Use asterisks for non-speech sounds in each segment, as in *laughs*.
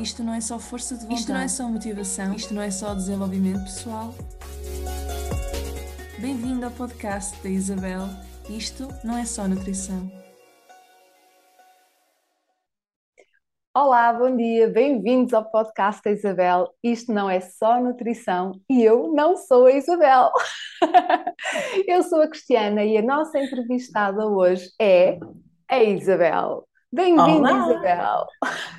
Isto não é só força de vontade. Isto não é só motivação. Isto não é só desenvolvimento pessoal. Bem-vindo ao podcast da Isabel. Isto não é só nutrição. Olá, bom dia, bem-vindos ao podcast da Isabel. Isto não é só nutrição e eu não sou a Isabel. *laughs* eu sou a Cristiana e a nossa entrevistada hoje é a Isabel. Bem-vinda, Isabel.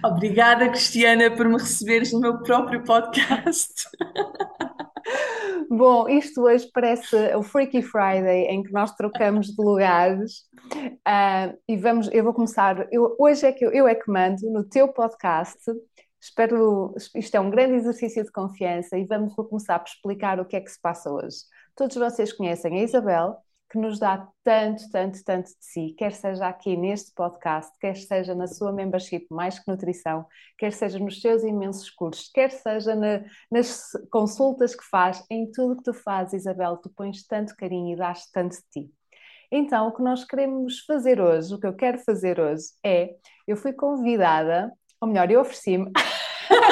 Obrigada, Cristiana, por me receberes no meu próprio podcast. *laughs* Bom, isto hoje parece o Freaky Friday em que nós trocamos de lugares uh, e vamos, eu vou começar, eu, hoje é que eu, eu é que mando no teu podcast, espero, isto é um grande exercício de confiança e vamos começar por explicar o que é que se passa hoje. Todos vocês conhecem a Isabel, que nos dá tanto, tanto, tanto de si, quer seja aqui neste podcast, quer seja na sua membership Mais que Nutrição, quer seja nos seus imensos cursos, quer seja na, nas consultas que faz, em tudo que tu fazes, Isabel, tu pões tanto carinho e dás tanto de ti. Então, o que nós queremos fazer hoje, o que eu quero fazer hoje é, eu fui convidada, ou melhor, eu ofereci-me, *laughs*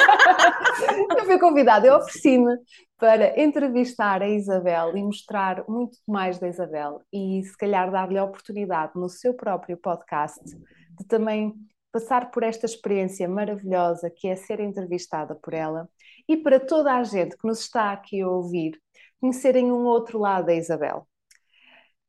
*laughs* eu fui convidada, eu ofereci-me para entrevistar a Isabel e mostrar muito mais da Isabel e se calhar dar-lhe a oportunidade no seu próprio podcast de também passar por esta experiência maravilhosa que é ser entrevistada por ela e para toda a gente que nos está aqui a ouvir conhecerem um outro lado da Isabel.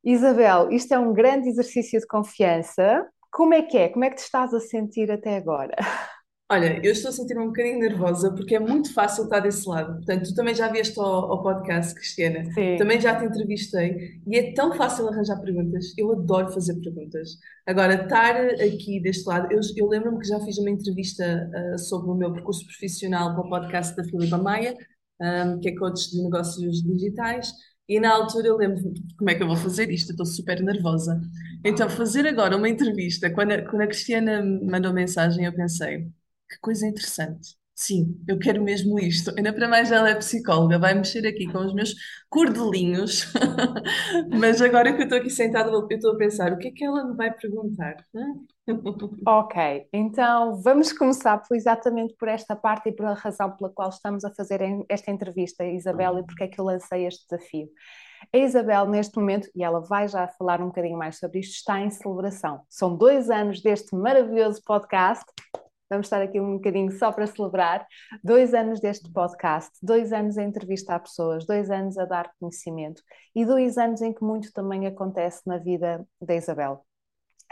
Isabel, isto é um grande exercício de confiança. Como é que é? Como é que te estás a sentir até agora? *laughs* Olha, eu estou a sentir um bocadinho nervosa porque é muito fácil estar desse lado. Portanto, tu também já vieste ao, ao podcast, Cristiana. Sim. Também já te entrevistei e é tão fácil arranjar perguntas. Eu adoro fazer perguntas. Agora, estar aqui deste lado, eu, eu lembro-me que já fiz uma entrevista uh, sobre o meu percurso profissional para o podcast da Filipa Maia, um, que é coach de negócios digitais. E na altura eu lembro como é que eu vou fazer isto, estou super nervosa. Então, fazer agora uma entrevista, quando a, quando a Cristiana me mandou mensagem, eu pensei que coisa interessante. Sim, eu quero mesmo isto. Ainda para mais ela é psicóloga, vai mexer aqui com os meus cordelinhos. *laughs* Mas agora que eu estou aqui sentada, eu estou a pensar, o que é que ela me vai perguntar? *laughs* Ok, então vamos começar por, exatamente por esta parte e pela razão pela qual estamos a fazer esta entrevista, Isabel, e porque é que eu lancei este desafio. A Isabel, neste momento, e ela vai já falar um bocadinho mais sobre isto, está em celebração. São dois anos deste maravilhoso podcast Vamos estar aqui um bocadinho só para celebrar dois anos deste podcast, dois anos a entrevistar pessoas, dois anos a dar conhecimento e dois anos em que muito também acontece na vida da Isabel.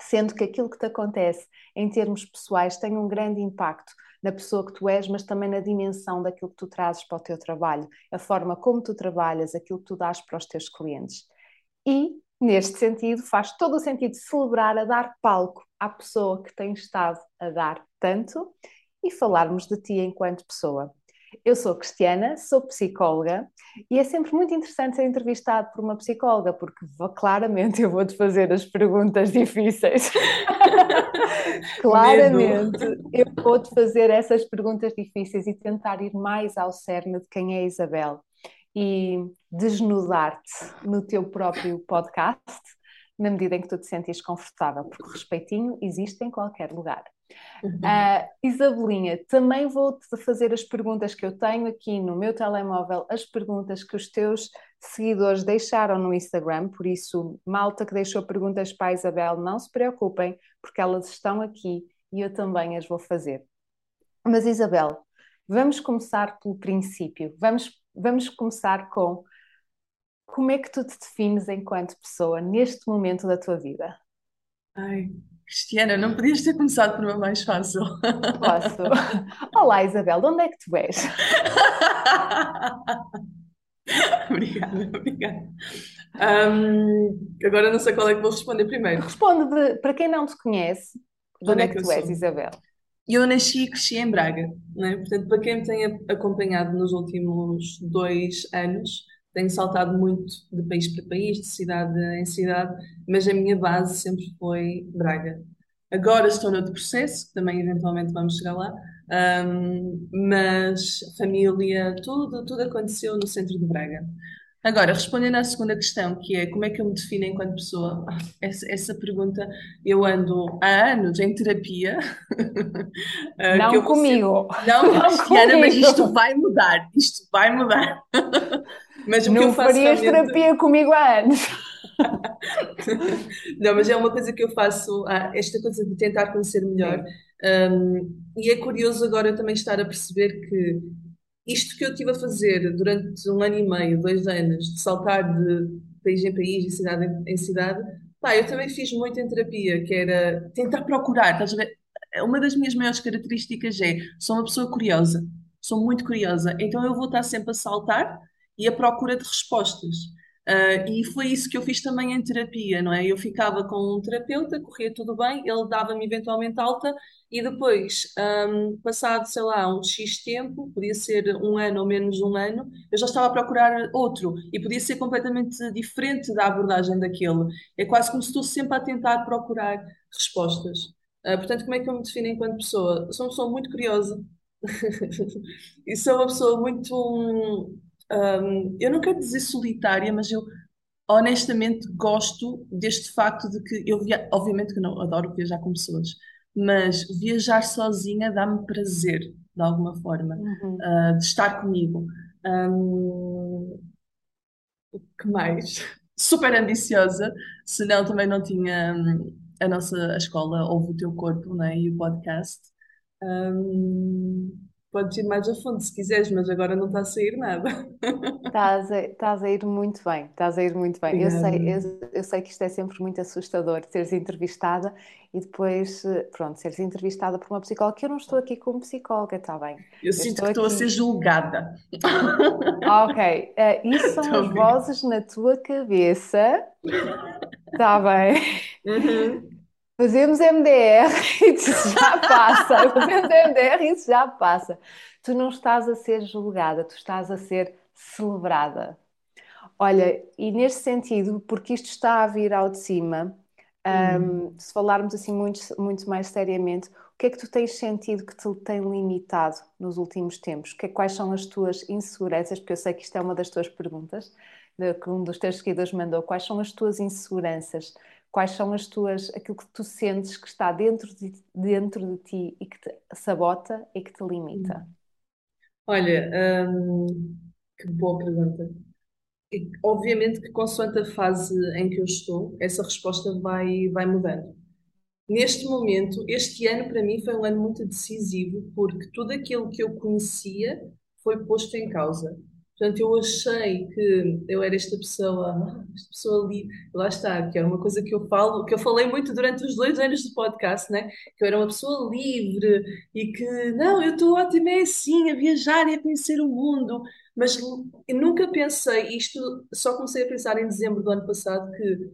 Sendo que aquilo que te acontece em termos pessoais tem um grande impacto na pessoa que tu és, mas também na dimensão daquilo que tu trazes para o teu trabalho, a forma como tu trabalhas, aquilo que tu dás para os teus clientes. E, neste sentido, faz todo o sentido celebrar, a dar palco à pessoa que tem estado a dar tanto e falarmos de ti enquanto pessoa. Eu sou Cristiana, sou psicóloga e é sempre muito interessante ser entrevistado por uma psicóloga, porque claramente eu vou-te fazer as perguntas difíceis. *laughs* *laughs* claramente eu vou-te fazer essas perguntas difíceis e tentar ir mais ao cerne de quem é a Isabel e desnudar-te no teu próprio podcast, na medida em que tu te sentes confortável, porque respeitinho existe em qualquer lugar. Uhum. Uh, Isabelinha, também vou-te fazer as perguntas que eu tenho aqui no meu telemóvel, as perguntas que os teus seguidores deixaram no Instagram, por isso, malta que deixou perguntas para a Isabel, não se preocupem, porque elas estão aqui e eu também as vou fazer. Mas Isabel, vamos começar pelo princípio, vamos, vamos começar com como é que tu te defines enquanto pessoa neste momento da tua vida? Ai, Cristiana, não podias ter começado por uma mais fácil. Posso. *laughs* Olá, Isabel, de onde é que tu és? *laughs* obrigada, obrigada. Um, agora não sei qual é que vou responder primeiro. Responde de, para quem não te conhece, de onde, é, é que, tu és, Isabel? Eu nasci e cresci em Braga, né? portanto, para quem me tem acompanhado nos últimos dois anos, tenho saltado muito de país para país, de cidade em cidade, mas a minha base sempre foi Braga. Agora estou noutro processo, que também eventualmente vamos chegar lá, um, mas família, tudo, tudo aconteceu no centro de Braga. Agora, respondendo à segunda questão, que é como é que eu me defino enquanto pessoa, *laughs* essa, essa pergunta eu ando há anos em terapia. *laughs* Ah, não comigo. Sempre... Não, *laughs* não Cristiana, mas isto vai mudar. Isto vai mudar. Mas não eu farias realmente... terapia comigo há anos. *laughs* não, mas é uma coisa que eu faço, ah, esta coisa de tentar conhecer melhor. Um, e é curioso agora também estar a perceber que isto que eu estive a fazer durante um ano e meio, dois anos, de saltar de país em país, de cidade em cidade, pá, eu também fiz muito em terapia, que era tentar procurar, estás a ver? Uma das minhas maiores características é, sou uma pessoa curiosa, sou muito curiosa, então eu vou estar sempre a saltar e à procura de respostas. Uh, e foi isso que eu fiz também em terapia, não é? Eu ficava com um terapeuta, corria tudo bem, ele dava-me eventualmente alta e depois, um, passado, sei lá, um X tempo, podia ser um ano ou menos um ano, eu já estava a procurar outro e podia ser completamente diferente da abordagem daquele. É quase como se estou sempre a tentar procurar respostas. Uh, portanto, como é que eu me defino enquanto pessoa? Sou uma pessoa muito curiosa *laughs* e sou uma pessoa muito. Um, um, eu não quero dizer solitária, mas eu honestamente gosto deste facto de que eu via, obviamente que não adoro viajar com pessoas, mas viajar sozinha dá-me prazer de alguma forma uhum. uh, de estar comigo. Um, o que mais? *laughs* Super ambiciosa, senão também não tinha um, a nossa a escola Ouve o Teu Corpo né, e o podcast. Um, Podes ir mais a fundo se quiseres, mas agora não está a sair nada. Estás a, estás a ir muito bem, estás a ir muito bem. Eu sei, eu, eu, sei que isto é sempre muito assustador, seres entrevistada e depois, pronto, seres entrevistada por uma psicóloga, que eu não estou aqui como psicóloga, está bem? Eu, eu sinto que estou aqui... a ser julgada. Ok, uh, isso *laughs* são as vozes na tua cabeça, está bem? Uhum. Fazemos MDR e *laughs* isso já passa. Fazemos MDR e isso já passa. Tu não estás a ser julgada, tu estás a ser celebrada. Olha, e neste sentido, porque isto está a vir ao de cima, um, se falarmos assim muito, muito mais seriamente, o que é que tu tens sentido que te tem limitado nos últimos tempos? Que, quais são as tuas inseguranças? Porque eu sei que isto é uma das tuas perguntas, que um dos teus seguidores mandou. Quais são as tuas inseguranças? Quais são as tuas, aquilo que tu sentes que está dentro de, dentro de ti e que te sabota e que te limita? Olha, hum, que boa pergunta. E, obviamente que consoante a fase em que eu estou, essa resposta vai, vai mudando. Neste momento, este ano para mim foi um ano muito decisivo, porque tudo aquilo que eu conhecia foi posto em causa. Portanto, eu achei que eu era esta pessoa, *laughs* esta pessoa ali, lá está, que era uma coisa que eu falo, que eu falei muito durante os dois anos do podcast, né? Que eu era uma pessoa livre e que, não, eu estou ótima, é assim, a viajar e a conhecer o mundo. Mas nunca pensei, isto só comecei a pensar em dezembro do ano passado, que,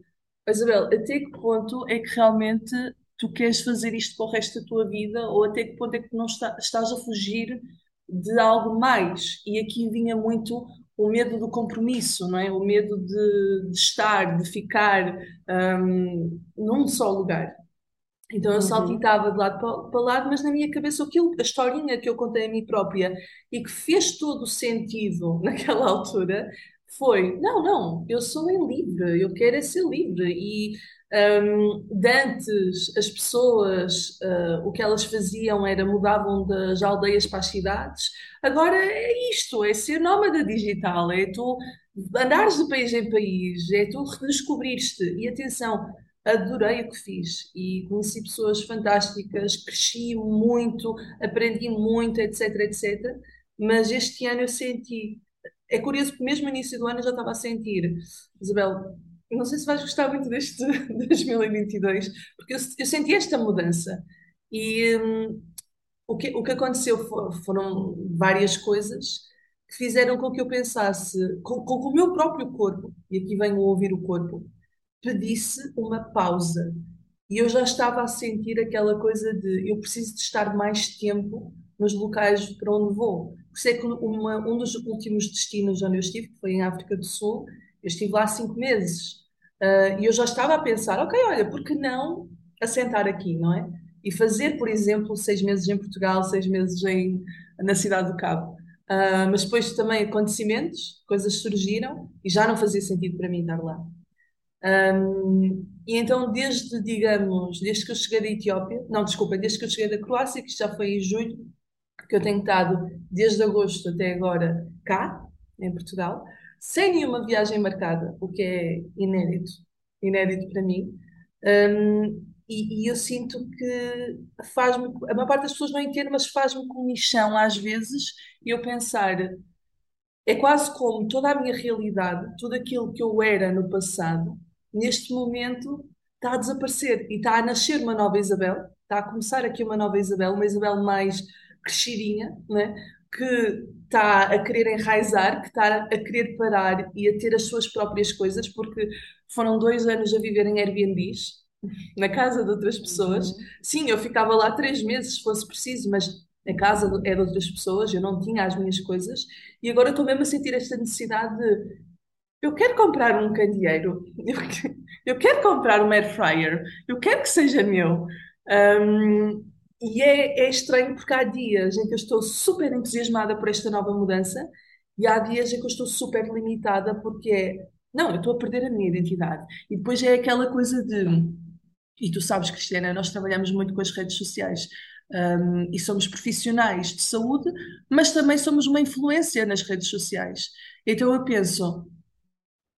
Isabel, até que ponto é que realmente tu queres fazer isto para o resto da tua vida ou até que ponto é que não está, estás a fugir de algo mais. E aqui vinha muito o medo do compromisso, não é? O medo de, de estar, de ficar um, num só lugar. Então eu uhum. saltitava de lado para, lado, mas na minha cabeça aquilo, a historinha que eu contei a mim própria e que fez todo o sentido *laughs* naquela altura foi: não, não, eu sou em livre, eu quero é ser livre. E um, de antes, as pessoas, uh, o que elas faziam era mudavam das aldeias para as cidades. Agora é isto, é ser nómada digital, é tu andares de país em país, é tu redescobriste. E atenção, adorei o que fiz e conheci pessoas fantásticas, cresci muito, aprendi muito, etc, etc. Mas este ano eu senti, é curioso porque mesmo no início do ano eu já estava a sentir, Isabel, não sei se vais gostar muito deste *laughs* 2022, porque eu, eu senti esta mudança. E hum, o, que, o que aconteceu foram várias coisas que fizeram com que eu pensasse, com, com o meu próprio corpo, e aqui venho ouvir o corpo, pedisse uma pausa. E eu já estava a sentir aquela coisa de eu preciso de estar mais tempo nos locais para onde vou. Sei que uma, um dos últimos destinos onde eu estive, que foi em África do Sul, eu estive lá cinco meses. Uh, e eu já estava a pensar, ok, olha, por que não assentar aqui, não é? E fazer, por exemplo, seis meses em Portugal, seis meses em, na Cidade do Cabo. Uh, mas depois também acontecimentos, coisas surgiram e já não fazia sentido para mim estar lá. Um, e então, desde, digamos, desde que eu cheguei da Etiópia, não, desculpa, desde que eu cheguei da Croácia, que já foi em julho, que eu tenho estado desde agosto até agora cá, em Portugal, sem nenhuma viagem marcada, o que é inédito, inédito para mim. Um, e, e, eu sinto que faz-me, a maior parte das pessoas não entende, mas faz-me comichão às vezes eu pensar, é quase como toda a minha realidade, tudo aquilo que eu era no passado, neste momento está a desaparecer e está a nascer uma nova Isabel, está a começar aqui uma nova Isabel, uma Isabel mais crescidinha, né? Que está a querer enraizar, que está a querer parar e a ter as suas próprias coisas, porque foram dois anos a viver em Airbnbs, na casa de outras pessoas. Uhum. Sim, eu ficava lá três meses, se fosse preciso, mas a casa é de outras pessoas, eu não tinha as minhas coisas, e agora estou mesmo a sentir esta necessidade de eu quero comprar um candeeiro, eu quero comprar um air fryer, eu quero que seja meu. Um, e é, é, estranho porque há dias em que eu estou super entusiasmada por esta nova mudança e há dias em que eu estou super limitada porque é, não, eu estou a perder a minha identidade. E depois é aquela coisa de, e tu sabes, Cristiana, nós trabalhamos muito com as redes sociais. Um, e somos profissionais de saúde, mas também somos uma influência nas redes sociais. Então eu penso,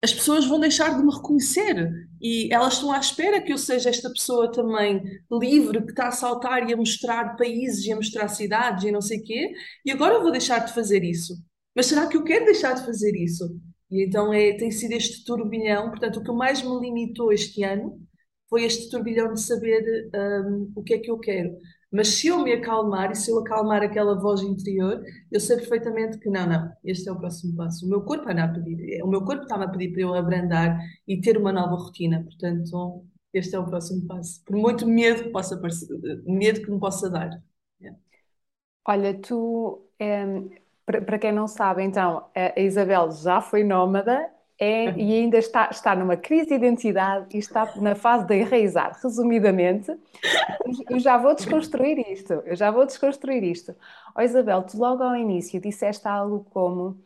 as pessoas vão deixar de me reconhecer e elas estão à espera que eu seja esta pessoa também livre, que está a saltar e a mostrar países e a mostrar cidades e não sei o quê, e agora eu vou deixar de fazer isso. Mas será que eu quero deixar de fazer isso? E então é, tem sido este turbilhão, portanto, o que mais me limitou este ano foi este turbilhão de saber um, o que é que eu quero. Mas se eu me acalmar e se eu acalmar aquela voz interior, eu sei perfeitamente que não, não, este é o próximo passo. O meu corpo anda a pedir, o meu corpo está-me a pedir para eu abrandar e ter uma nova rotina. Portanto, este é o próximo passo. Por muito medo que possa medo que me possa dar. Yeah. Olha, tu, é, para quem não sabe, então, a Isabel já foi nómada é, e ainda está, está numa crise de identidade e está na fase de enraizar. Resumidamente, eu já vou desconstruir isto, eu já vou desconstruir isto. Oh, Isabel, tu logo ao início disseste algo como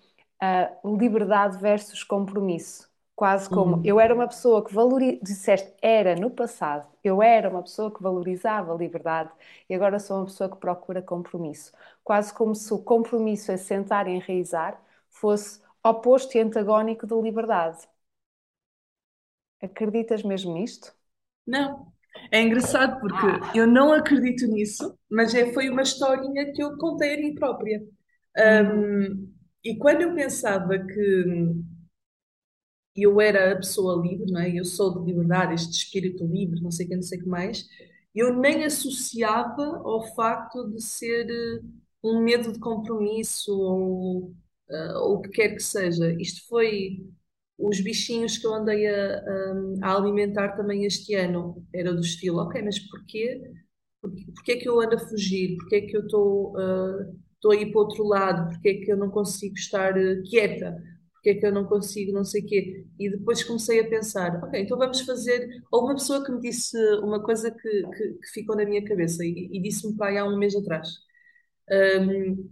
uh, liberdade versus compromisso. Quase como uhum. eu era uma pessoa que valorizava, disseste, era no passado, eu era uma pessoa que valorizava a liberdade e agora sou uma pessoa que procura compromisso. Quase como se o compromisso a sentar e enraizar fosse oposto e antagónico da liberdade. Acreditas mesmo nisto? Não. É engraçado porque ah. eu não acredito nisso, mas é, foi uma historinha que eu contei a mim própria. Um, e quando eu pensava que eu era a pessoa livre, não é? eu sou de liberdade, este espírito livre, não sei o que, não sei o que mais, eu nem associava ao facto de ser eh, um medo de compromisso ou uh, ou o que quer que seja. Isto foi os bichinhos que eu andei a, a, a, alimentar também este ano. Era do estilo, ok, mas porquê? Porquê, é que eu ando a fugir? Porquê é que eu estou uh, a ir para o outro lado? Porquê é que eu não consigo estar uh, quieta? Porquê é que eu não consigo não sei o quê? E depois comecei a pensar, ok, então vamos fazer... Houve uma pessoa que me disse uma coisa que, que, que ficou na minha cabeça e, e disse-me para aí há um mês atrás. Um,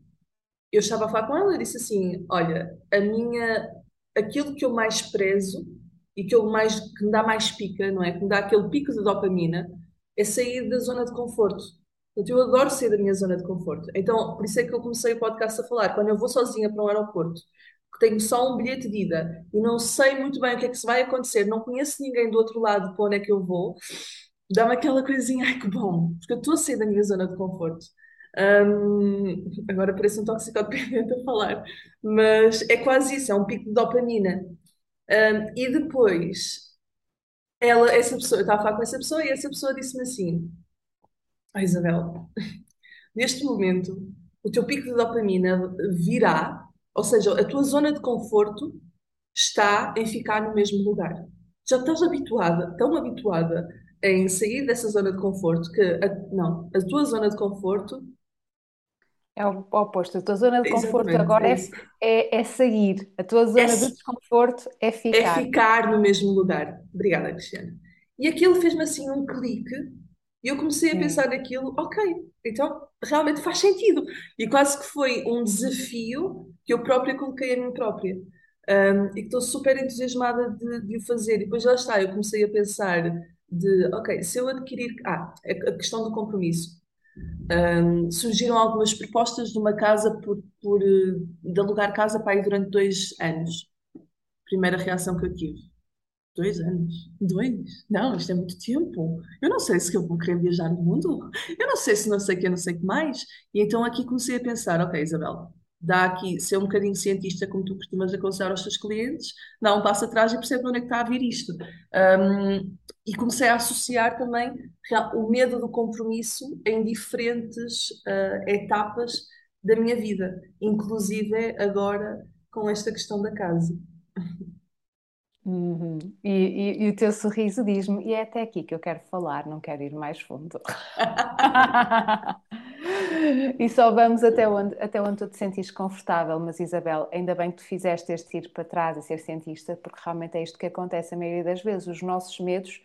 eu estava a falar com ela e disse assim: Olha, a minha, aquilo que eu mais prezo e que, eu mais, que me dá mais pica, não é? Que me dá aquele pico de dopamina, é sair da zona de conforto. Portanto, eu adoro sair da minha zona de conforto. Então, por isso é que eu comecei o podcast a falar. Quando eu vou sozinha para um aeroporto, que tenho só um bilhete de ida e não sei muito bem o que é que vai acontecer, não conheço ninguém do outro lado para onde é que eu vou, dá-me aquela coisinha, ai que bom, porque eu estou a sair da minha zona de conforto. Um, agora parece um toxicodependente a falar, mas é quase isso, é um pico de dopamina. Um, e depois, ela, essa pessoa, eu estava a falar com essa pessoa e essa pessoa disse-me assim: oh, Isabel, *laughs* neste momento o teu pico de dopamina virá, ou seja, a tua zona de conforto está em ficar no mesmo lugar. Já estás habituada, tão habituada em sair dessa zona de conforto que, a, não, a tua zona de conforto é o oposto. A tua zona de conforto Exatamente, agora é, é, é, sair. A tua zona é, de desconforto é ficar. É ficar no mesmo lugar. Obrigada, Cristiana. E aquilo fez-me assim um clique. E eu comecei a pensar naquilo, ok, então realmente faz sentido. E quase que foi um desafio que eu própria coloquei a mim própria. Um, e que estou super entusiasmada de, de, o fazer. E depois lá está, eu comecei a pensar de, ok, se eu adquirir... Ah, a questão do compromisso. Um, surgiram algumas propostas de uma casa por, por, de alugar casa para ir durante dois anos. Primeira reação que eu tive. Dois anos? Dois? Não, isto é muito tempo. Eu não sei se eu vou querer viajar no mundo. Eu não sei se não sei o que, não sei o que mais. E então aqui comecei a pensar, ok, Isabel, dá aqui, ser um bocadinho cientista, como tu costumas aconselhar aos teus clientes, dá um passo atrás e percebe onde é que está a vir isto. Um, e comecei a associar também o medo do compromisso em diferentes uh, etapas da minha vida, inclusive agora com esta questão da casa. Uhum. E, e, e, o teu sorriso diz-me, e é até aqui que eu quero falar, não quero ir mais fundo. *laughs* *laughs* *laughs* e só vamos até onde, até onde tu te sentires confortável, mas Isabel, ainda bem que tu fizeste este ir para trás e ser cientista, porque realmente é isto que acontece a maioria das vezes. Os nossos medos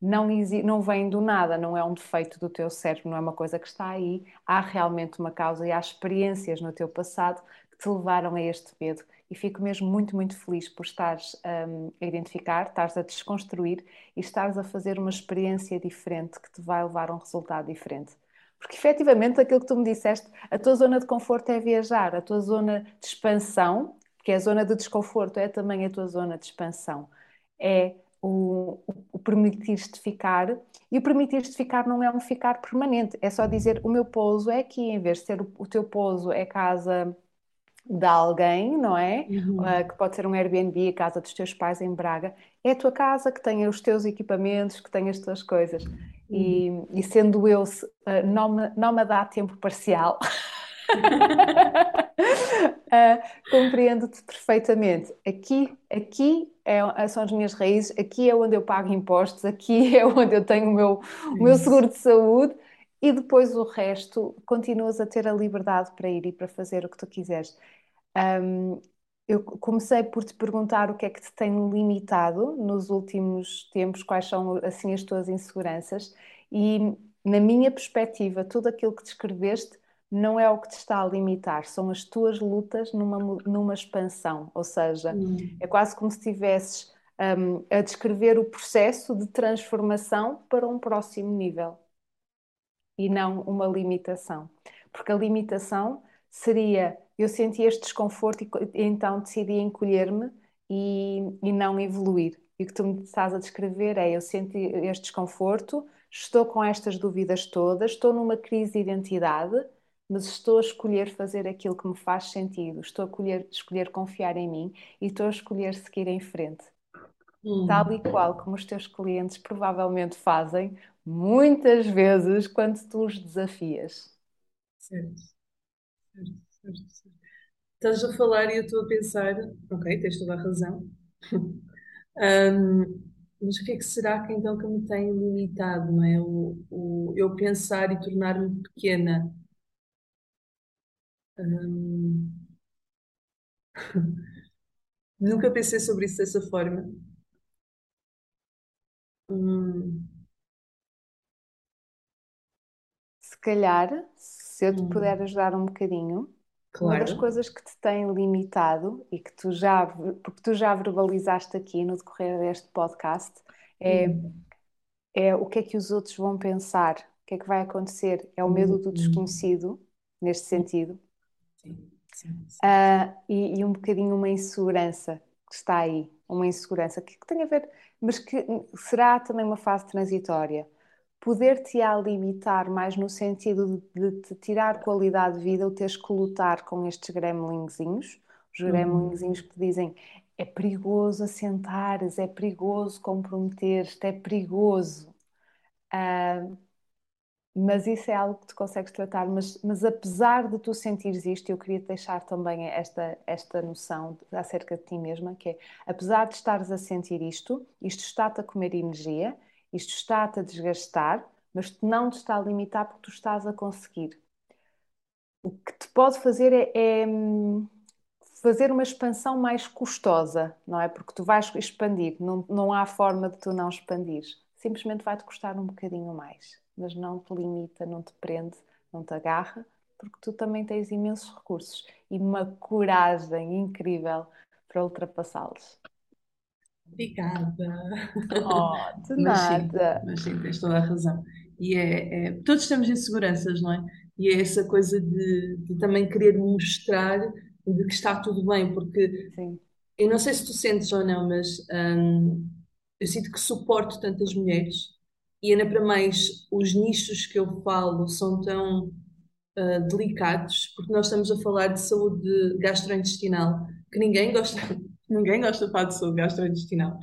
não, não vêm do nada, não é um defeito do teu cérebro, não é uma coisa que está aí. Há realmente uma causa e há experiências no teu passado que te levaram a este medo. E fico mesmo muito, muito feliz por estares um, a identificar, estares a desconstruir e estares a fazer uma experiência diferente que te vai levar a um resultado diferente. Porque efetivamente aquilo que tu me disseste, a tua zona de conforto é viajar, a tua zona de expansão, que é a zona de desconforto, é também a tua zona de expansão. É o, o permitir-te ficar, e o permitir-te ficar não é um ficar permanente, é só dizer o meu pouso é aqui, em vez de ser o, o teu pouso é casa de alguém, não é? Uhum. Uh, que pode ser um Airbnb, a casa dos teus pais em Braga, é a tua casa que tenha os teus equipamentos, que tenha as tuas coisas. E, e sendo eu, uh, não, me, não me dá tempo parcial. uh, *laughs* compreendo-te perfeitamente. Aqui, aqui é, são as minhas raízes, aqui é onde eu pago impostos, aqui *laughs* é onde eu tenho o meu, o meu seguro de saúde e depois o resto continuas a ter a liberdade para ir e para fazer o que tu quiseres. Um, eu comecei por te perguntar o que é que te tem limitado nos últimos tempos, quais são assim as tuas inseguranças, e na minha perspectiva, tudo aquilo que descreveste não é o que te está a limitar, são as tuas lutas numa, numa expansão, ou seja, hum. é quase como se estivesses um, a descrever o processo de transformação para um próximo nível e não uma limitação, porque a limitação seria eu senti este desconforto e então decidi encolher-me e, e não evoluir. E o que tu me estás a descrever é: eu senti este desconforto, estou com estas dúvidas todas, estou numa crise de identidade, mas estou a escolher fazer aquilo que me faz sentido, estou a escolher, escolher confiar em mim e estou a escolher seguir em frente. Hum. Tal e qual como os teus clientes provavelmente fazem muitas vezes quando tu os desafias. Certo, Estás a falar e eu estou a pensar, ok, tens toda a razão. *laughs* um, mas o que é que será que então que me tem limitado, não é? O, o eu pensar e tornar-me pequena. Um, *laughs* nunca pensei sobre isso dessa forma. Hum. Se calhar, se eu te hum. puder ajudar um bocadinho, Claro. Uma das coisas que te tem limitado e que tu já, porque tu já verbalizaste aqui no decorrer deste podcast é, uhum. é o que é que os outros vão pensar, o que é que vai acontecer, é o medo do uhum. desconhecido, neste sentido, sim, sim, sim. Uh, e, e, um bocadinho uma insegurança que está aí, uma insegurança que, que tem a ver, mas que será também uma fase transitória poder-te a limitar mais no sentido de, te tirar qualidade de vida ou teres que lutar com estes gremlinzinhos, os uhum. gremlinzinhos que te dizem é perigoso assentares, é perigoso comprometer-te, é perigoso. Uh, mas isso é algo que tu consegues tratar. Mas, mas apesar de tu sentires isto, eu queria te deixar também esta, esta noção acerca de ti mesma, que é, apesar de estares a sentir isto, isto está-te a comer energia, isto está-te a desgastar, mas não te está a limitar porque tu estás a conseguir. O que te pode fazer é, é hum, fazer uma expansão mais custosa, não é? Porque tu vais expandir, não, não há forma de tu não expandir. Simplesmente vai-te custar um bocadinho mais. mas não te limita, não te prende, não te agarra, porque tu também tens imensos recursos e uma coragem incrível para ultrapassá-los. Obrigada. Oh, de mas nada. Sim, mas sim, tens toda a razão. E é, é, todos temos inseguranças, não é? E é essa coisa de, de também querer mostrar de que está tudo bem, porque sim. eu não sei se tu sentes ou não, mas hum, eu sinto que suporto tantas mulheres e ainda para mais os nichos que eu falo são tão uh, delicados, porque nós estamos a falar de saúde gastrointestinal, que ninguém gosta, ninguém gosta de falar de saúde gastrointestinal.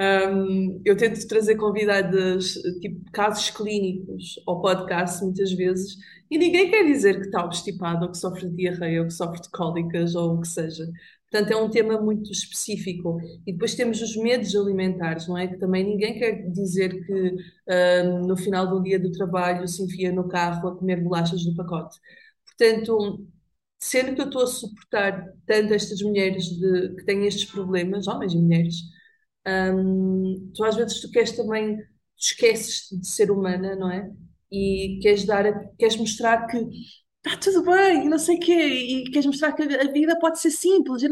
Um, eu tento trazer convidadas, tipo, casos clínicos ao podcast muitas vezes e ninguém quer dizer que está obstipado ou que sofre de diarreia ou que sofre de cólicas ou o que seja. Portanto, é um tema muito específico. E depois temos os medos alimentares, não é? Que também ninguém quer dizer que no final do dia do trabalho se enfia no carro a comer bolachas do pacote. Portanto, sendo que eu estou a suportar tanto estas mulheres de, que têm estes problemas, homens e mulheres, um, tu às vezes tu queres também, esqueces de ser humana, não é? E queres dar, queres mostrar que está tudo bem, não sei o quê, e queres mostrar que a vida pode ser simples, e,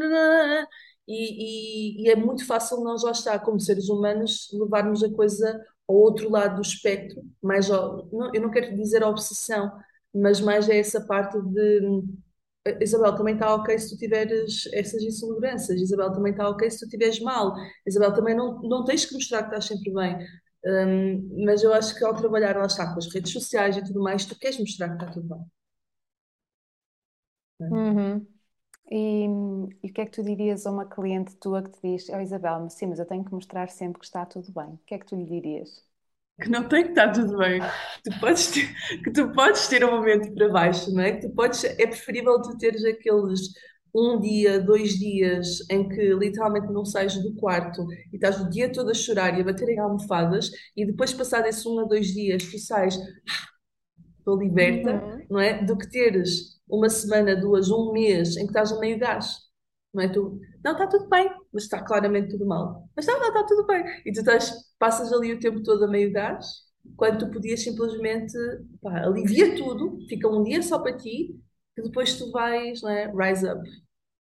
e, e é muito fácil nós lá estar, como seres humanos, levarmos a coisa ao outro lado do espectro, mais eu não quero dizer obsessão, mas mais é essa parte de Isabel, também está ok se tu tiveres essas inseguranças. Isabel, também está ok se tu estiveres mal. Isabel, também não, não tens que mostrar que estás sempre bem. Um, mas eu acho que ao trabalhar, lá está, com as redes sociais e tudo mais, tu queres mostrar que está tudo bem. Uhum. E, e o que é que tu dirias a uma cliente tua que te diz, oh Isabel, sim, mas eu tenho que mostrar sempre que está tudo bem. O que é que tu lhe dirias? Que não tem que estar tudo bem, que tu podes ter, que tu podes ter um momento para baixo, não é? Que tu podes, é preferível tu teres aqueles um dia, dois dias em que literalmente não sais do quarto e estás o dia todo a chorar e a bater em almofadas e depois passar esses um a dois dias tu sais, estou liberta, uhum. não é? Do que teres uma semana, duas, um mês em que estás a meio gás. Não é? Tu, não, está tudo bem, mas está claramente tudo mal. Mas não, não, está tudo bem. E tu estás, passas ali o tempo todo a meio gás, quando tu podias simplesmente, pá, alivia tudo, fica um dia só para ti, que depois tu vais, não é? Rise up,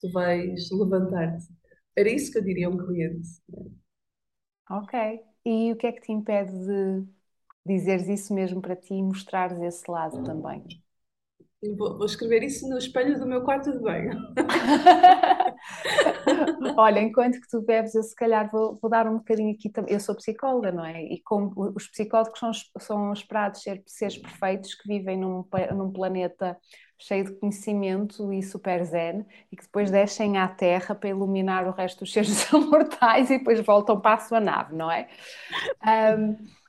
tu vais levantar-te. Era isso que eu diria a um cliente. Ok. E o que é que te impede de dizeres isso mesmo para ti e mostrares esse lado também? Vou, escrever isso no espelho do meu quarto de banho. *laughs* Olha, enquanto que tu bebes, eu se calhar vou, vou, dar um bocadinho aqui também. Eu sou psicóloga, não é? E como os psicólogos são, são esperados ser seres perfeitos que vivem num, num planeta cheio de conhecimento e super zen e que depois descem à Terra para iluminar o resto dos seres *laughs* mortais e depois voltam para a sua nave, não é? Um,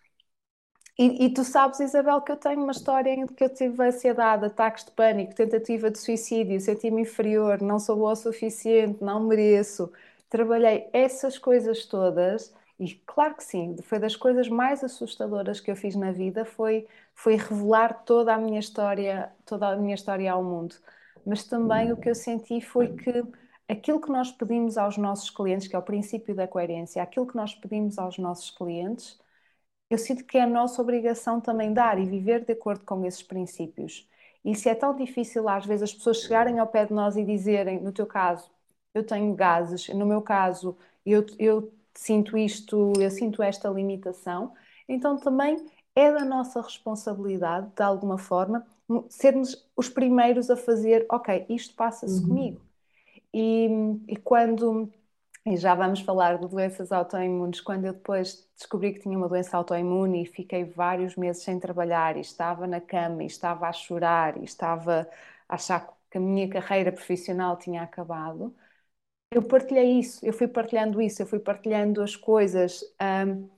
e, e, tu sabes, Isabel, que eu tenho uma história em que eu tive ansiedade, ataques de pânico, tentativa de suicídio, senti-me inferior, não sou boa o suficiente, não mereço. Trabalhei essas coisas todas e claro que sim, foi das coisas mais assustadoras que eu fiz na vida, foi, foi revelar toda a minha história, toda a minha história ao mundo. Mas também o que eu senti foi que aquilo que nós pedimos aos nossos clientes, que é o princípio da coerência, aquilo que nós pedimos aos nossos clientes, eu sinto que é a nossa obrigação também dar e viver de acordo com esses princípios. E se é tão difícil às vezes as pessoas chegarem ao pé de nós e dizerem, no teu caso, eu tenho gases, no meu caso, eu, eu sinto isto, eu sinto esta limitação, então também é da nossa responsabilidade, de alguma forma, sermos os primeiros a fazer, ok, isto passa-se uhum. comigo. E, e quando *laughs* e já vamos falar de doenças autoimunes. Quando eu depois descobri que tinha uma doença autoimune e fiquei vários meses sem trabalhar e estava na cama e estava a chorar e estava a achar que a minha carreira profissional tinha acabado, eu partilhei isso, eu fui partilhando isso, eu fui partilhando as coisas. Um,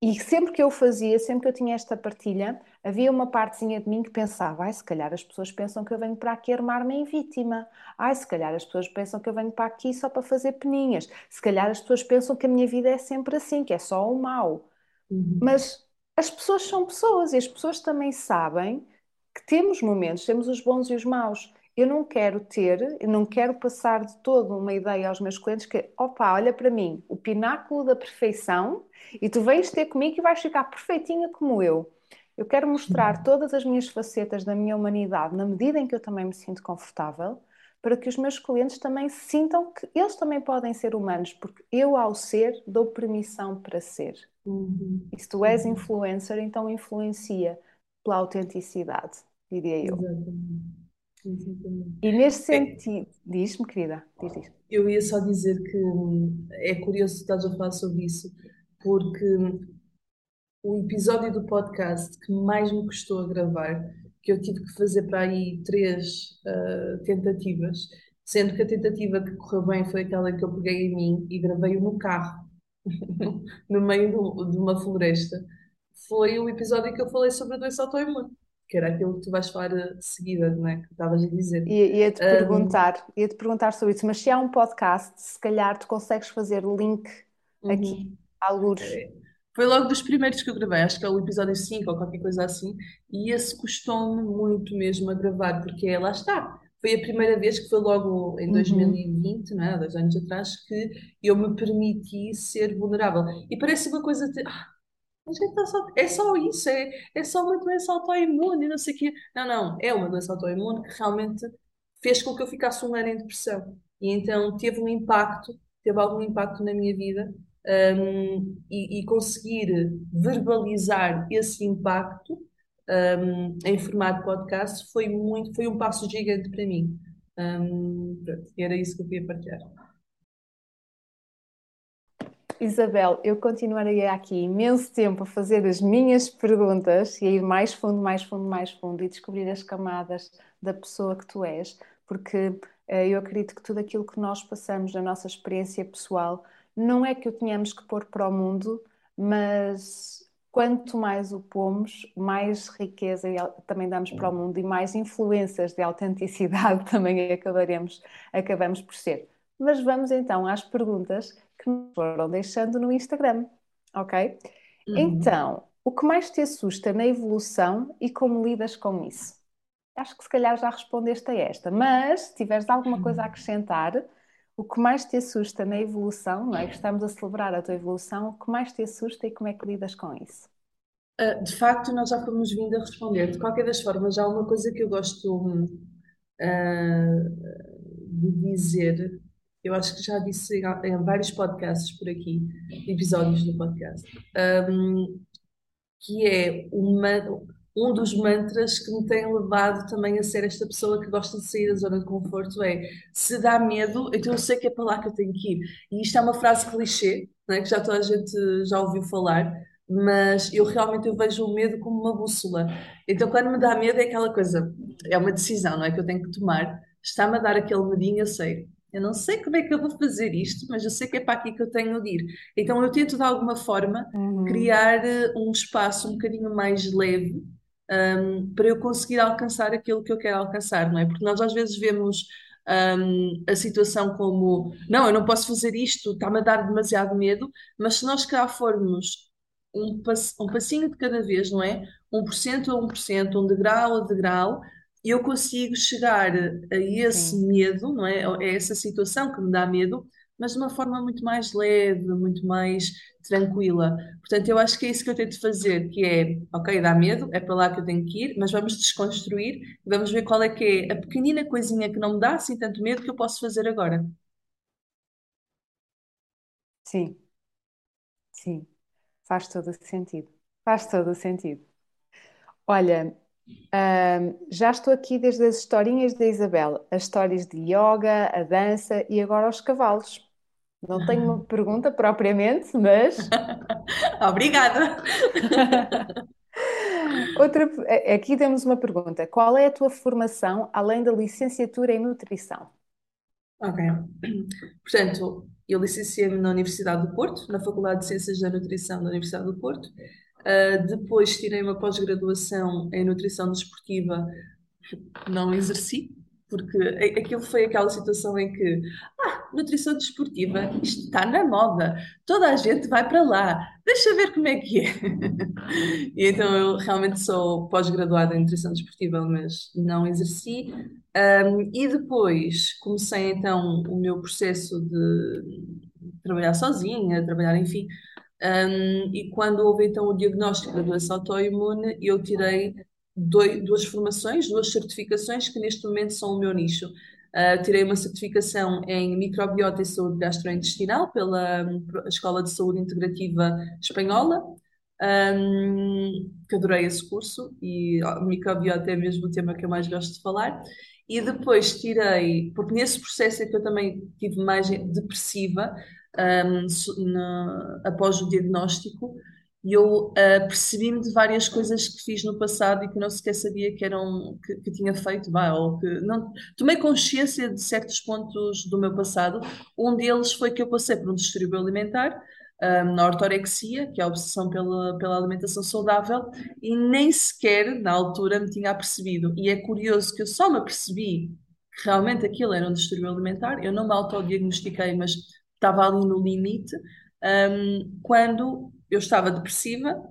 e sempre que eu fazia, sempre que eu tinha esta partilha, havia uma partezinha de mim que pensava: ai, se calhar as pessoas pensam que eu venho para aqui armar-me em vítima. Ai, se calhar as pessoas pensam que eu venho para aqui só para fazer peninhas. Se calhar as pessoas pensam que a minha vida é sempre assim, que é só o mal. Uhum. Mas as pessoas são pessoas e as pessoas também sabem que temos momentos, temos os bons e os maus eu não quero ter, eu não quero passar de todo uma ideia aos meus clientes que, opa, olha para mim, o pináculo da perfeição, e tu vens ter comigo e vais ficar perfeitinha como eu. Eu quero mostrar todas as minhas facetas da minha humanidade na medida em que eu também me sinto confortável, para que os meus clientes também sintam que eles também podem ser humanos, porque eu, ao ser, dou permissão para ser. Uhum. E se tu és influencer, então influencia pela autenticidade, diria eu. Exatamente. Exatamente. E neste É, sentido, diz-me, querida, diz, diz. eu ia só dizer que hum, é curioso que estás a falar sobre isso, porque hum, o episódio do podcast que mais me custou a gravar, que eu tive que fazer para aí três ah, tentativas, sendo que a tentativa que correu bem foi aquela que eu peguei em mim e gravei-o no carro, *laughs* no meio do- de uma floresta, foi o episódio que eu falei sobre a doença autoimune, que era aquilo que tu vais falar de seguida, não é? Que estavas a dizer. Ia- Ia-te Hum, perguntar, ia-te perguntar sobre isso, mas se há um podcast, se calhar tu consegues fazer link aqui, uhum. algures. Foi logo dos primeiros que eu gravei, acho que é o episódio 5 ou qualquer coisa assim, e esse custou-me muito mesmo a gravar, porque é, lá está. Foi a primeira vez que foi logo em Uhum. 2020, não é? Dois anos atrás, que eu me permiti ser vulnerável. E parece uma coisa de, ah, mas é só, é só isso, é, é só uma doença autoimune não sei o quê. Não, não, é uma doença autoimune que realmente fez com que eu ficasse um ano em depressão. E então teve um impacto, teve algum impacto na minha vida, hum, e, e conseguir verbalizar esse impacto, hum, em formato podcast foi muito, foi um passo gigante para mim. Hum, pronto, era isso que eu queria partilhar. Isabel, eu continuaria aqui imenso tempo a fazer as minhas perguntas e a ir mais fundo, mais fundo, mais fundo e descobrir as camadas da pessoa que tu és, porque eh, eu acredito que tudo aquilo que nós passamos na nossa experiência pessoal não é que o tenhamos que pôr para o mundo, mas quanto mais o pomos, mais riqueza também damos para o mundo e mais influências de autenticidade *laughs* também acabaremos, acabamos por ser. Mas vamos então às perguntas que nos foram deixando no Instagram, ok? Uhum. Então, o que mais te assusta na evolução e como lidas com isso? Acho que se calhar já respondeste a esta, mas se tiveres alguma coisa a acrescentar, o que mais te assusta na evolução, não é? Que estamos a celebrar a tua evolução, o que mais te assusta e como é que lidas com isso? Uh, de facto, nós já fomos vindo a responder. De qualquer das formas, há uma coisa que eu gosto, uh, de dizer. Eu acho que já disse em, vários podcasts por aqui, episódios do podcast, um, que é uma, um dos mantras que me tem levado também a ser esta pessoa que gosta de sair da zona de conforto é se dá medo, então eu sei que é para lá que eu tenho que ir. E isto é uma frase clichê, não é? Que já toda a gente já ouviu falar, mas eu realmente eu vejo o medo como uma bússola. Então quando me dá medo é aquela coisa, é uma decisão, não é? Que eu tenho que tomar. Está-me a dar aquele medinho, eu sei. Eu não sei como é que eu vou fazer isto, mas eu sei que é para aqui que eu tenho de ir. Então eu tento de alguma forma Uhum, criar eh, um espaço um bocadinho mais leve, um, para eu conseguir alcançar aquilo que eu quero alcançar, não é? Porque nós às vezes vemos, um, a situação como, não, eu não posso fazer isto, está-me a dar demasiado medo, mas se nós cá formos um, pass- um passinho de cada vez, não é? um por cento a um por cento, um degrau a degrau, eu consigo chegar a esse sim. medo, não é? A essa situação que me dá medo, mas de uma forma muito mais leve, muito mais tranquila. Portanto, eu acho que é isso que eu tento fazer, que é, ok, dá medo, é para lá que eu tenho que ir, mas vamos desconstruir e vamos ver qual é que é a pequenina coisinha que não me dá assim tanto medo que eu posso fazer agora. Sim, sim, faz todo o sentido. Faz todo o sentido. Olha, ahm, já estou aqui desde as historinhas da Isabel, as histórias de yoga, a dança e agora os cavalos. Não tenho uma *laughs* pergunta propriamente, mas *laughs* Obrigada! *laughs* outra, aqui temos uma pergunta. Qual é a tua formação além da licenciatura em nutrição? Ok. *clears throat* Portanto, eu licenciei-me na Universidade do Porto, na Faculdade de Ciências da Nutrição da Universidade do Porto. Uh, depois tirei uma pós-graduação em Nutrição Desportiva não exerci, porque aquilo foi aquela situação em que, ah, nutrição desportiva, isto está na moda, toda a gente vai para lá, deixa ver como é que é. *laughs* E então eu realmente sou pós-graduada em nutrição desportiva, mas não exerci. Um, e depois comecei então o meu processo de trabalhar sozinha, trabalhar, enfim, Um, e quando houve então o diagnóstico da doença autoimune, eu tirei dois, duas formações, duas certificações que neste momento são o meu nicho. Uh, tirei uma certificação em microbiota e saúde gastrointestinal pela um, Escola de Saúde Integrativa Espanhola, um, que adorei esse curso e microbiota é mesmo o tema que eu mais gosto de falar. E depois tirei, porque nesse processo é que eu também tive mais depressiva, um, após o diagnóstico, e eu uh, percebi-me de várias coisas que fiz no passado e que não sequer sabia que eram que, que tinha feito, bah, ou que não tomei consciência de certos pontos do meu passado. Um deles foi que eu passei por um distúrbio alimentar, um, na ortorexia, que é a obsessão pela, pela alimentação saudável, e nem sequer na altura me tinha apercebido. E é curioso que eu só me apercebi que realmente aquilo era um distúrbio alimentar. Eu não me autodiagnostiquei, mas estava ali no limite, um, quando eu estava depressiva,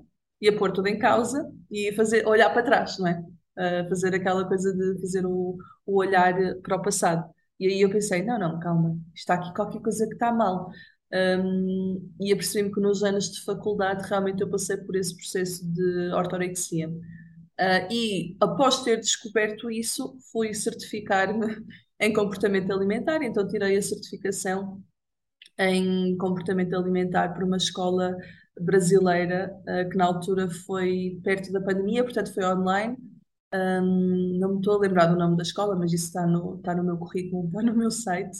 ia pôr tudo em causa e fazer, olhar para trás, não é? Uh, fazer aquela coisa de fazer o, o olhar para o passado. E aí eu pensei, não, não, calma, está aqui qualquer coisa que está mal. Um, e apercebi-me que nos anos de faculdade realmente eu passei por esse processo de ortorexia. Uh, e após ter descoberto isso, fui certificar-me *laughs* em comportamento alimentar, então tirei a certificação em comportamento alimentar por uma escola brasileira, uh, que na altura foi perto da pandemia, portanto foi online. Um, não me estou a lembrar do nome da escola, mas isso está no, está no meu currículo, está no meu site.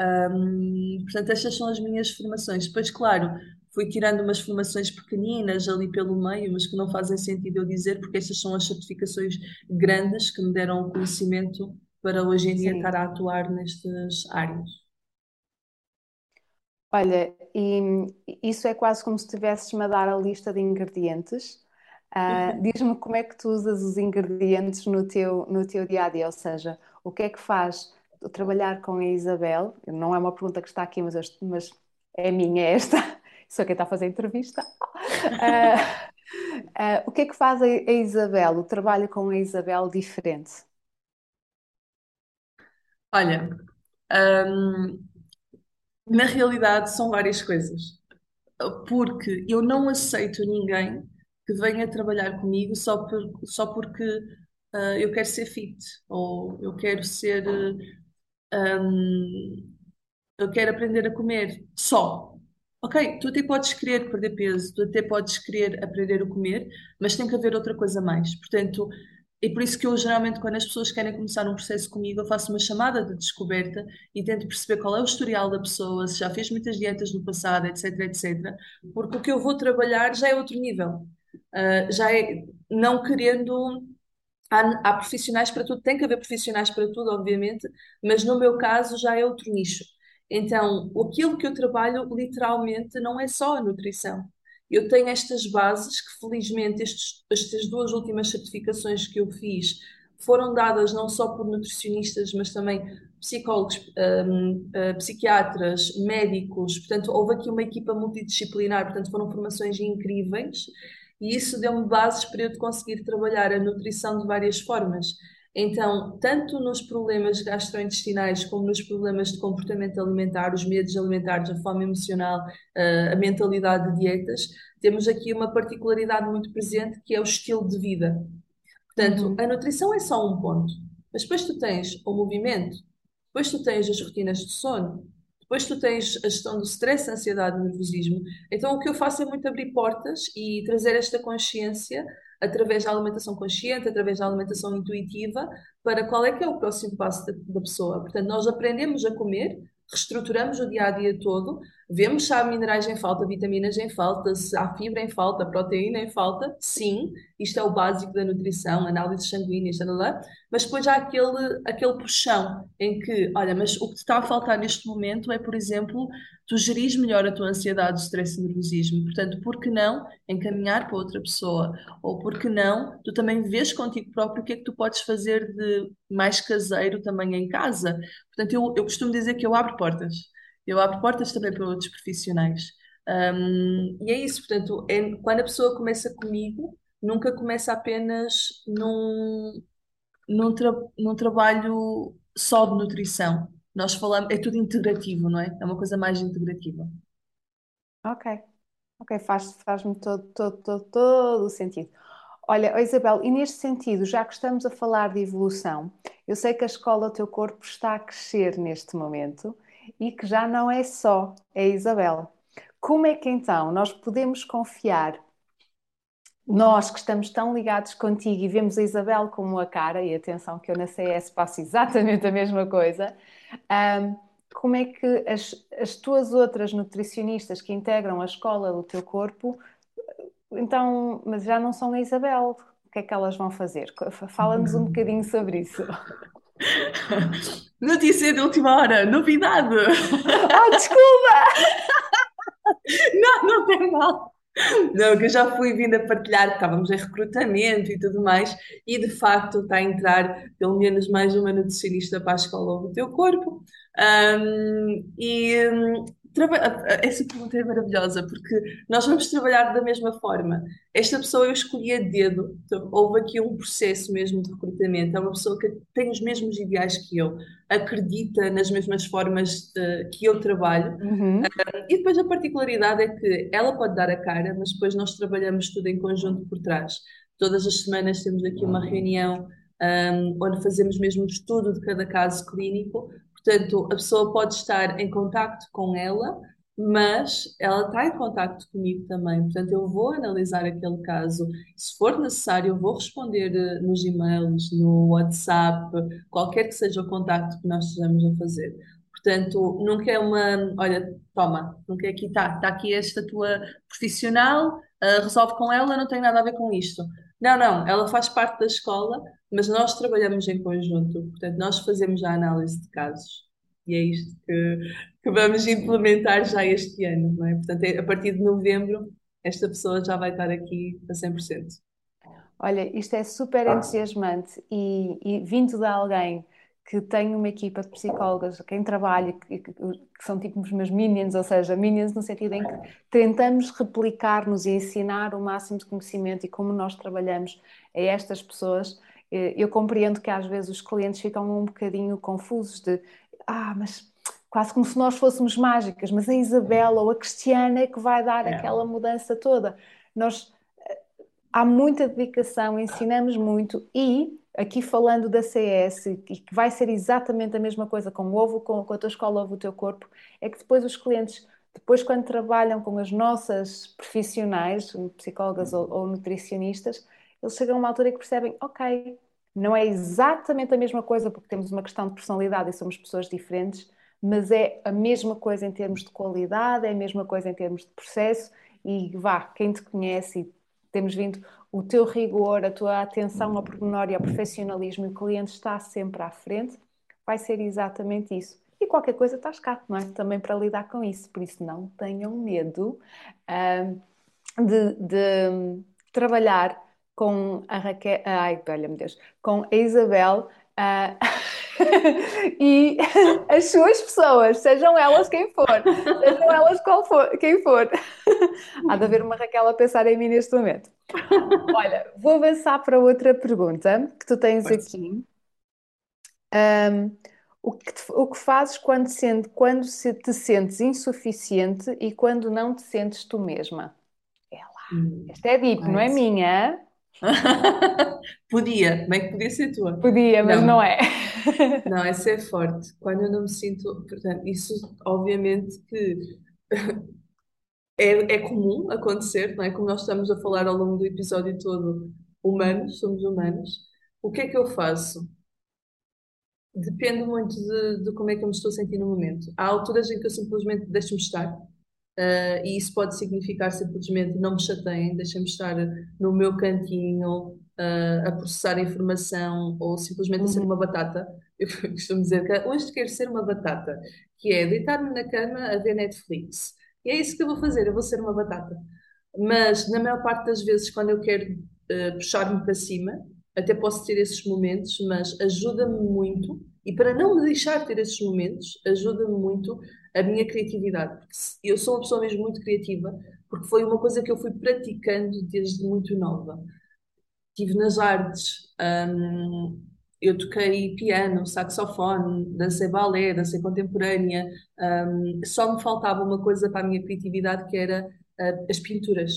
Um, portanto, estas são as minhas formações. Depois, claro, fui tirando umas formações pequeninas ali pelo meio, mas que não fazem sentido eu dizer, porque estas são as certificações grandes que me deram o conhecimento para hoje em dia Sim. estar a atuar nestas áreas. Olha, e isso é quase como se estivesses-me a dar a lista de ingredientes. Uh, Diz-me como é que tu usas os ingredientes no teu, no teu dia a dia, ou seja, o que é que faz trabalhar com a Isabel? Não é uma pergunta que está aqui, mas, mas é minha é esta. *laughs* Sou quem está a fazer a entrevista. Uh, uh, o que é que faz a, a Isabel, o trabalho com a Isabel diferente? Olha, um, na realidade, são várias coisas. Porque eu não aceito ninguém que venha trabalhar comigo só, por, só porque uh, eu quero ser fit ou eu quero ser. Um, eu quero aprender a comer só. Ok, tu até podes querer perder peso, tu até podes querer aprender a comer, mas tem que haver outra coisa mais. Portanto, e por isso que eu geralmente, quando as pessoas querem começar um processo comigo, eu faço uma chamada de descoberta e tento perceber qual é o historial da pessoa, se já fez muitas dietas no passado, etc, etc. Porque o que eu vou trabalhar já é outro nível. Uh, já é não querendo. Há, há, profissionais para tudo, tem que haver profissionais para tudo, obviamente, mas no meu caso já é outro nicho. Então, aquilo que eu trabalho literalmente não é só a nutrição eu tenho estas bases que, felizmente, estes, estas duas últimas certificações que eu fiz foram dadas não só por nutricionistas, mas também psicólogos, um, uh, eh, psiquiatras, médicos. Portanto, houve aqui uma equipa multidisciplinar, portanto, foram formações incríveis e isso deu-me bases para eu conseguir trabalhar a nutrição de várias formas. Então, tanto nos problemas gastrointestinais como nos problemas de comportamento alimentar, os medos alimentares, a fome emocional, a mentalidade de dietas, temos aqui uma particularidade muito presente que é o estilo de vida. Portanto, uhum. a nutrição é só um ponto, mas depois tu tens o movimento, depois tu tens as rotinas de sono, depois tu tens a gestão do stress, ansiedade nervosismo. Então, o que eu faço é muito abrir portas e trazer esta consciência através da alimentação consciente, através da alimentação intuitiva, para qual é que é o próximo passo da, da pessoa. Portanto, nós aprendemos a comer, reestruturamos o dia a dia todo, vemos se há minerais em falta, vitaminas em falta, se há fibra em falta, proteína em falta, sim, isto é o básico da nutrição, análises sanguíneas, lá, mas depois há aquele, aquele puxão em que, olha, mas o que te está a faltar neste momento é, por exemplo, tu geris melhor a tua ansiedade, stress e nervosismo. Portanto, por que não encaminhar para outra pessoa? Ou por que não tu também vês contigo próprio o que é que tu podes fazer de mais caseiro também em casa? Portanto, eu, eu costumo dizer que eu abro portas. Eu abro portas também para outros profissionais. Um, e é isso, portanto, é, quando a pessoa começa comigo, nunca começa apenas num, num, tra num trabalho só de nutrição nós falamos, é tudo integrativo, não é? É uma coisa mais integrativa. Ok. Ok, faz, faz-me todo, todo, todo, todo o sentido. Olha, oh Isabel, e neste sentido, já que estamos a falar de evolução, eu sei que a escola teu corpo está a crescer neste momento e que já não é só a Isabel. Como é que então nós podemos confiar, nós que estamos tão ligados contigo e vemos a Isabel como a cara, e atenção que eu na CS passo exatamente a mesma coisa, um, como é que as, as tuas outras nutricionistas que integram a escola do teu corpo então, mas já não são a Isabel. O que é que elas vão fazer? Fala-nos um bocadinho sobre isso. *laughs* Notícia de última hora, novidade! Oh, desculpa! *laughs* Não, não tem mal. Não, que eu já fui vindo a partilhar, estávamos em recrutamento e tudo mais, e de facto está a entrar pelo menos mais uma nutricionista para a escola do teu corpo. Um, e essa pergunta é maravilhosa, porque nós vamos trabalhar da mesma forma. Esta pessoa eu escolhi a dedo, então, houve aqui um processo mesmo de recrutamento. É uma pessoa que tem os mesmos ideais que eu, acredita nas mesmas formas uh, que eu trabalho. Uhum. Uh, e depois a particularidade é que ela pode dar a cara, mas depois nós trabalhamos tudo em conjunto por trás. Todas as semanas temos aqui uma reunião um, onde fazemos mesmo um estudo de cada caso clínico Portanto, a pessoa pode estar em contacto com ela, mas ela está em contacto comigo também. Portanto, eu vou analisar aquele caso. Se for necessário, eu vou responder eh, nos e-mails, no WhatsApp, qualquer que seja o contacto que nós estejamos a fazer. Portanto, nunca é uma, olha, toma, nunca é aqui, está, está aqui esta tua profissional, uh, resolve com ela, não tem nada a ver com isto. Não, não, ela faz parte da escola, mas nós trabalhamos em conjunto, portanto, nós fazemos a análise de casos. E é isto que, que vamos implementar já este ano, não é? Portanto, é, a partir de novembro, esta pessoa já vai estar aqui a 100%. Olha, isto é super entusiasmante e, e vindo de alguém que tem uma equipa de psicólogas, quem trabalha, que, que, que, são tipo os meus minions, ou seja, minions no sentido em que tentamos replicar-nos e ensinar o máximo de conhecimento e como nós trabalhamos a estas pessoas, eh, eu compreendo que às vezes os clientes ficam um bocadinho confusos de ah, mas quase como se nós fôssemos mágicas, mas a Isabela ou a Cristiana é que vai dar é. aquela mudança toda. Nós eh, há muita dedicação, ensinamos muito e aqui falando da CS, e que vai ser exatamente a mesma coisa com o ovo, com, a tua escola, ovo, o teu corpo, é que depois os clientes, depois quando trabalham com as nossas profissionais, psicólogas ou, ou nutricionistas, eles chegam a uma altura que percebem, ok, não é exatamente a mesma coisa porque temos uma questão de personalidade e somos pessoas diferentes, mas é a mesma coisa em termos de qualidade, é a mesma coisa em termos de processo e vá, quem te conhece e temos vindo o teu rigor, a tua atenção ao pormenor e ao profissionalismo e o cliente está sempre à frente, vai ser exatamente isso. E qualquer coisa estás cá, não é? Também para lidar com isso. Por isso, não tenham medo uh, de, de, trabalhar com a Raquel, ai, olha-me Deus, com a Isabel uh, *laughs* e *laughs* as suas pessoas, sejam elas quem for, sejam elas qual for, quem for. *laughs* Há de haver uma Raquel a pensar em mim neste momento. Olha, vou avançar para outra pergunta que tu tens Pode aqui. Um, o, que te, o que fazes quando, sente, quando se te sentes insuficiente e quando não te sentes tu mesma? É lá. Hum, Esta é deep, não é minha? *laughs* podia, bem que podia ser tua. Podia, mas não, não é. *laughs* não, essa é forte. Quando eu não me sinto. Portanto, isso obviamente que é, é comum acontecer, não é? Como nós estamos a falar ao longo do episódio todo, humanos, somos humanos. O que é que eu faço? Depende muito de, de como é que eu me estou a sentir no momento. Há alturas em que eu simplesmente deixo-me estar, uh, e isso pode significar simplesmente não me chateiem, deixem-me estar no meu cantinho uh, a processar a informação ou simplesmente a ser uhum. uma batata. *laughs* Eu costumo dizer que hoje quero ser uma batata, que é deitar-me na cama a ver Netflix e é isso que eu vou fazer, eu vou ser uma batata. Mas na maior parte das vezes, quando eu quero uh, puxar-me para cima, até posso ter esses momentos, mas ajuda-me muito, e para não me deixar ter esses momentos, ajuda-me muito a minha criatividade. Porque eu sou uma pessoa mesmo muito criativa, porque foi uma coisa que eu fui praticando desde muito nova. Estive nas artes, um, eu toquei piano, saxofone, dancei balé, dancei contemporânea. Um, só me faltava uma coisa para a minha criatividade que era uh, as pinturas.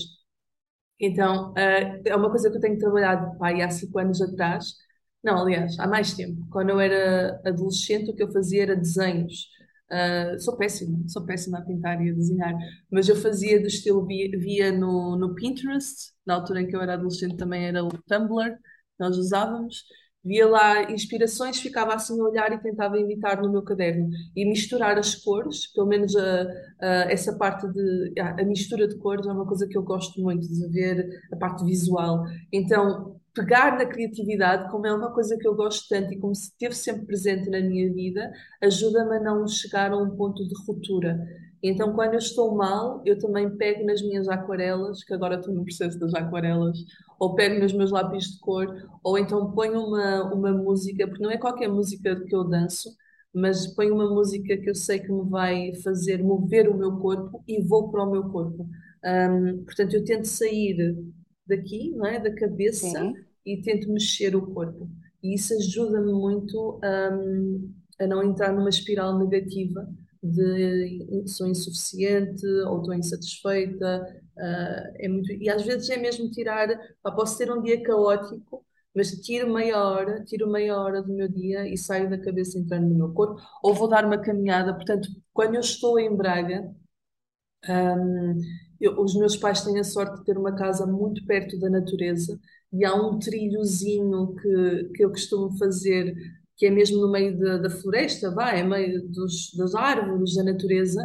Então, uh, é uma coisa que eu tenho trabalhado há cinco anos atrás. Não, aliás, há mais tempo. Quando eu era adolescente, o que eu fazia era desenhos. Uh, sou péssima, sou péssima a pintar e a desenhar, mas eu fazia do estilo, via, via no, no Pinterest, na altura em que eu era adolescente também era o Tumblr, nós usávamos, via lá inspirações, ficava assim a olhar e tentava imitar no meu caderno e misturar as cores, pelo menos a, a, essa parte de a, mistura de cores é uma coisa que eu gosto muito de ver a parte visual. Então, pegar na criatividade, como é uma coisa que eu gosto tanto e como esteve sempre presente na minha vida, ajuda-me a não chegar a um ponto de ruptura. Então, quando eu estou mal, eu também pego nas minhas aquarelas, que agora estou no processo das aquarelas, ou pego nos meus lápis de cor, ou então ponho uma, uma música, porque não é qualquer música que eu danço, mas ponho uma música que eu sei que me vai fazer mover o meu corpo e vou para o meu corpo. Um, portanto, eu tento sair daqui, não é? da cabeça, Sim. e tento mexer o corpo. E isso ajuda-me muito um, a não entrar numa espiral negativa de sou insuficiente ou estou insatisfeita. Uh, é muito, e às vezes é mesmo tirar, pá, posso ter um dia caótico, mas tiro meia hora, tiro meia hora do meu dia e saio da cabeça entrando no meu corpo, ou vou dar uma caminhada. Portanto, quando eu estou em Braga, um, eu, os meus pais têm a sorte de ter uma casa muito perto da natureza e há um trilhozinho que, que eu costumo fazer que é mesmo no meio da, da floresta, vai, é meio dos, das árvores, da natureza,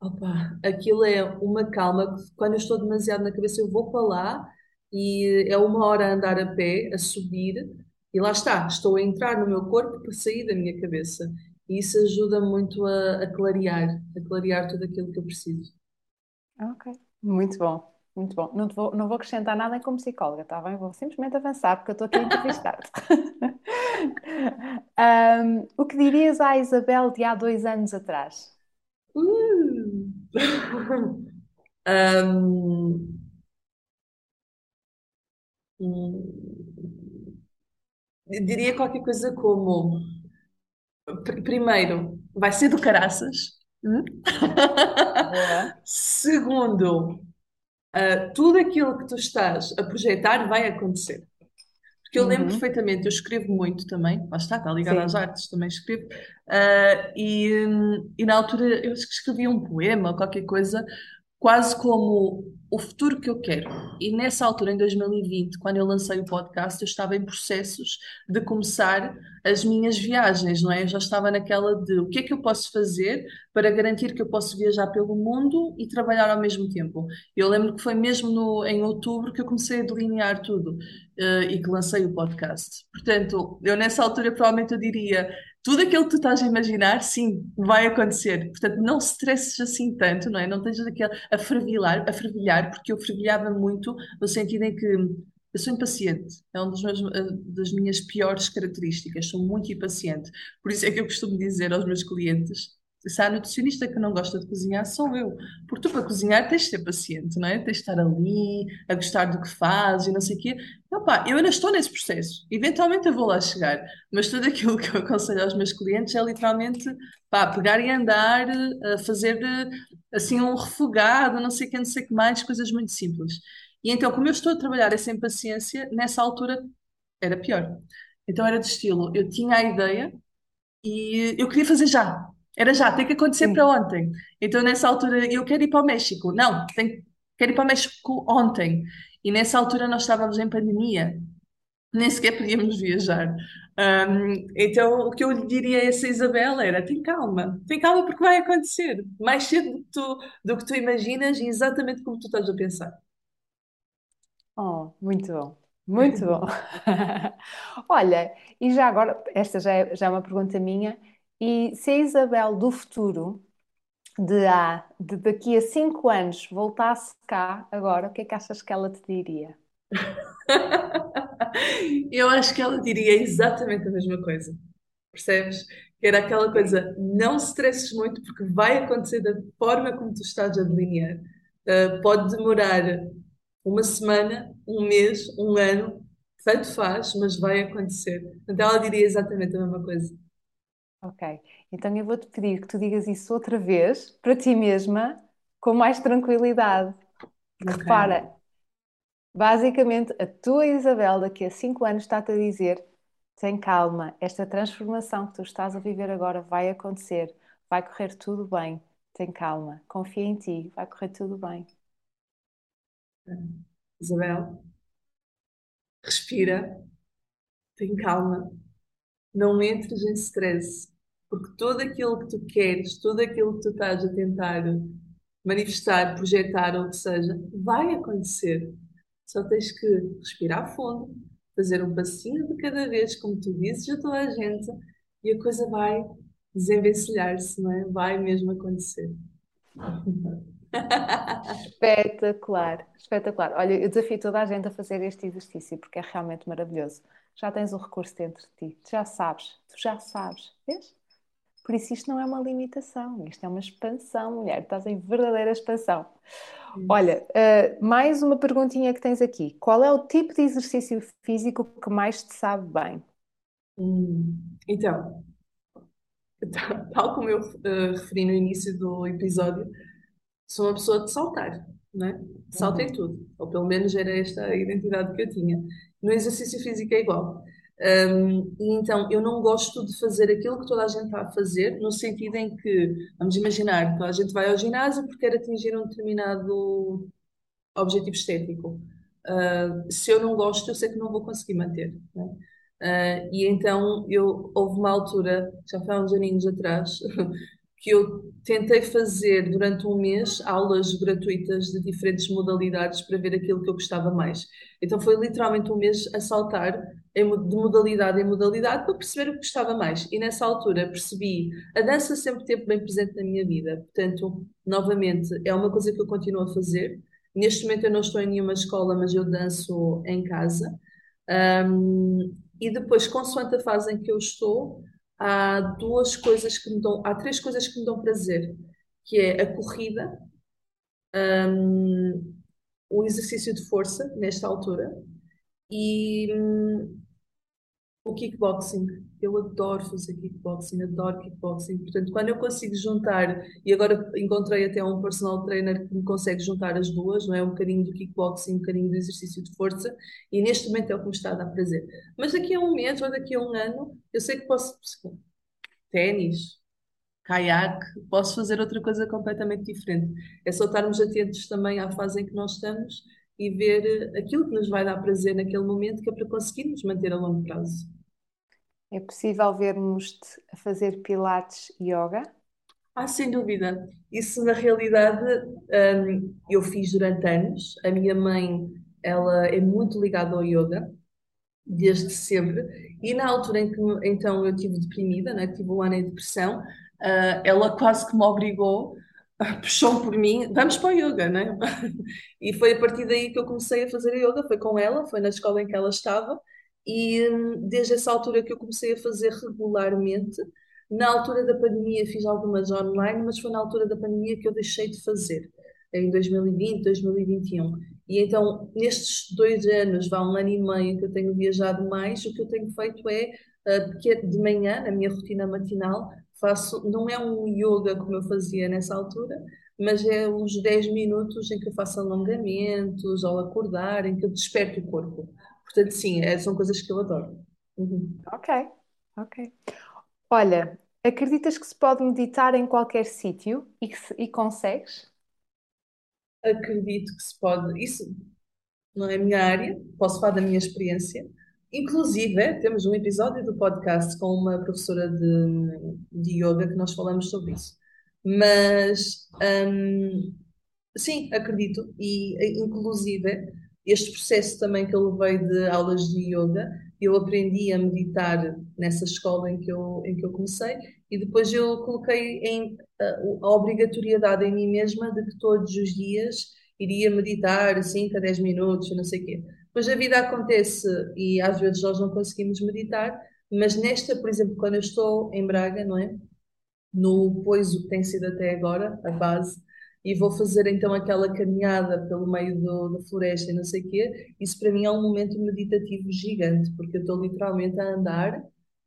opa, aquilo é uma calma. Quando eu estou demasiado na cabeça, eu vou para lá e é uma hora a andar a pé, a subir, e lá está, estou a entrar no meu corpo para sair da minha cabeça. E isso ajuda muito a, a clarear, a clarear tudo aquilo que eu preciso. Ok, muito bom. Muito bom. Não vou, não vou acrescentar nada como psicóloga, está bem? Vou simplesmente avançar, porque eu estou aqui a entrevistar um, *laughs* o que dirias à Isabel de há dois anos atrás? *laughs* Um, diria qualquer coisa como: primeiro, vai ser do caraças. Hum? Segundo, uh, tudo aquilo que tu estás a projetar vai acontecer. Porque eu lembro uhum. perfeitamente, eu escrevo muito também, lá está, está ligado Sim. às artes, também escrevo, uh, e, e na altura eu escrevi um poema ou qualquer coisa, quase como o futuro que eu quero. E nessa altura, em 2020, quando eu lancei o podcast, eu estava em processos de começar as minhas viagens, não é? Eu já estava naquela de o que é que eu posso fazer para garantir que eu posso viajar pelo mundo e trabalhar ao mesmo tempo. Eu lembro que foi mesmo no, em outubro que eu comecei a delinear tudo uh, e que lancei o podcast. Portanto, eu nessa altura provavelmente eu diria tudo aquilo que tu estás a imaginar, sim, vai acontecer. Portanto, não stresses assim tanto, não é? Não estejas aqui a fervilhar, a fervilhar, porque eu fervilhava muito no sentido em que eu sou impaciente. É uma eh, das minhas piores características. Sou muito impaciente. Por isso é que eu costumo dizer aos meus clientes se há nutricionista que não gosta de cozinhar, sou eu. Porque tu, para cozinhar, tens de ser paciente, não é? Tens de estar ali, a gostar do que fazes e não sei o quê. Opa, eu ainda estou nesse processo. Eventualmente eu vou lá chegar. Mas tudo aquilo que eu aconselho aos meus clientes é literalmente pá, pegar e andar, a fazer assim um refogado, não sei o que, não sei o que mais, coisas muito simples. E então, como eu estou a trabalhar essa impaciência, nessa altura era pior. Então era de estilo, eu tinha a ideia e eu queria fazer já. Era já, tem que acontecer Sim. para ontem. Então, nessa altura, eu quero ir para o México. Não, tem, quero ir para o México ontem. E nessa altura nós estávamos em pandemia, nem sequer podíamos viajar. Um, então, o que eu lhe diria a essa Isabela era: tem calma, tem calma porque vai acontecer mais cedo do que tu, do que tu imaginas e exatamente como tu estás a pensar. Oh, muito bom, muito bom. *laughs* *laughs* Olha, e já agora, esta já é, já é uma pergunta minha. E se a Isabel do futuro, de, há, de daqui a cinco anos, voltasse cá agora, o que é que achas que ela te diria? *laughs* Eu acho que ela diria exatamente a mesma coisa. Percebes? Que era aquela coisa, não se stresses muito porque vai acontecer da forma como tu estás a delinear. Uh, pode demorar uma semana, um mês, um ano, tanto faz, mas vai acontecer. Então ela diria exatamente a mesma coisa. Ok, então eu vou-te pedir que tu digas isso outra vez, para ti mesma, com mais tranquilidade. Okay. Repara, basicamente, a tua Isabel daqui a 5 anos está-te a dizer: tem calma, esta transformação que tu estás a viver agora vai acontecer, vai correr tudo bem, tem calma, confia em ti, vai correr tudo bem. Isabel, respira, tem calma, não entres em stress, porque tudo aquilo que tu queres, tudo aquilo que tu estás a tentar manifestar, projetar ou o que seja, vai acontecer. Só tens que respirar fundo, fazer um passinho de cada vez, como tu dizes a toda a gente, e a coisa vai desenvencilhar-se, não é? Vai mesmo acontecer. *laughs* Espetacular, espetacular. Olha, eu desafio toda a gente a fazer este exercício porque é realmente maravilhoso. Já tens o recurso dentro de ti, tu já sabes, tu já sabes, vês? Por isso isto não é uma limitação, isto é uma expansão, mulher, estás em verdadeira expansão. Olha, uh, mais uma perguntinha que tens aqui. Qual é o tipo de exercício físico que mais te sabe bem? Hum, então, tal como eu uh, referi no início do episódio, sou uma pessoa de saltar, não é? Salto em uhum. tudo, ou pelo menos era esta a identidade que eu tinha. No exercício físico é igual. Um, e então eu não gosto de fazer aquilo que toda a gente está a fazer, no sentido em que, vamos imaginar, toda a gente vai ao ginásio porque quer atingir um determinado objetivo estético. Uh, se eu não gosto, eu sei que não vou conseguir manter. Uh, e então eu houve uma altura, já foi há uns aninhos atrás, *laughs* que eu tentei fazer durante um mês aulas gratuitas de diferentes modalidades para ver aquilo que eu gostava mais. Então foi literalmente um mês a saltar de modalidade em modalidade para perceber o que gostava mais. E nessa altura percebi, a dança sempre teve bem presente na minha vida. Portanto, novamente, é uma coisa que eu continuo a fazer. Neste momento eu não estou em nenhuma escola, mas eu danço em casa. Um, e depois, consoante a fase em que eu estou, há duas coisas que me dão, há três coisas que me dão prazer, que é a corrida, um, o exercício de força nesta altura e um, o kickboxing. Eu adoro fazer kickboxing, adoro kickboxing. Portanto, quando eu consigo juntar, e agora encontrei até um personal trainer que me consegue juntar as duas, não é? Um bocadinho do kickboxing, um bocadinho do exercício de força, e neste momento é o que me está a dar prazer. Mas daqui a um mês ou daqui a um ano, eu sei que posso. Ténis, caiaque, posso fazer outra coisa completamente diferente. É só estarmos atentos também à fase em que nós estamos e ver aquilo que nos vai dar prazer naquele momento, que é para conseguirmos manter a longo prazo. É possível vermos-te a fazer pilates yoga? Ah, sem dúvida. Isso, na realidade, um, eu fiz durante anos. A minha mãe, ela é muito ligada ao yoga, desde sempre. E na altura em que, então, eu estive deprimida, né, tive um ano em depressão, uh, ela quase que me obrigou *laughs* puxou por mim, vamos para o yoga, né? *laughs* E foi a partir daí que eu comecei a fazer yoga, foi com ela, foi na escola em que ela estava, e hum, desde essa altura que eu comecei a fazer regularmente. Na altura da pandemia fiz algumas online, mas foi na altura da pandemia que eu deixei de fazer, em 2020, 2021. E então, nestes dois anos, vá um ano e meio que eu tenho viajado mais, o que eu tenho feito é, uh, de manhã, na minha rotina matinal, faço, não é um yoga como eu fazia nessa altura, mas é uns 10 minutos em que eu faço alongamentos ao acordar, em que eu desperto o corpo. Portanto, sim, é, são coisas que eu adoro. Uhum. Ok, ok. Olha, acreditas que se pode meditar em qualquer sítio e, que se, e consegues? Acredito que se pode. Isso não é a minha área, posso falar da minha experiência. Inclusive, temos um episódio do podcast com uma professora de, de yoga que nós falamos sobre isso. Mas, hum, sim, acredito. E, inclusive, este processo também que eu levei de aulas de yoga, eu aprendi a meditar nessa escola em que eu, em que eu comecei e depois eu coloquei em, a, a obrigatoriedade em mim mesma de que todos os dias iria meditar 5 a 10 minutos, não sei o quê. Pois a vida acontece e às vezes nós não conseguimos meditar, mas nesta, por exemplo, quando eu estou em Braga, não é? No Poiso que tem sido até agora, a base, e vou fazer então aquela caminhada pelo meio do, da floresta e não sei o quê, isso para mim é um momento meditativo gigante, porque eu estou literalmente a andar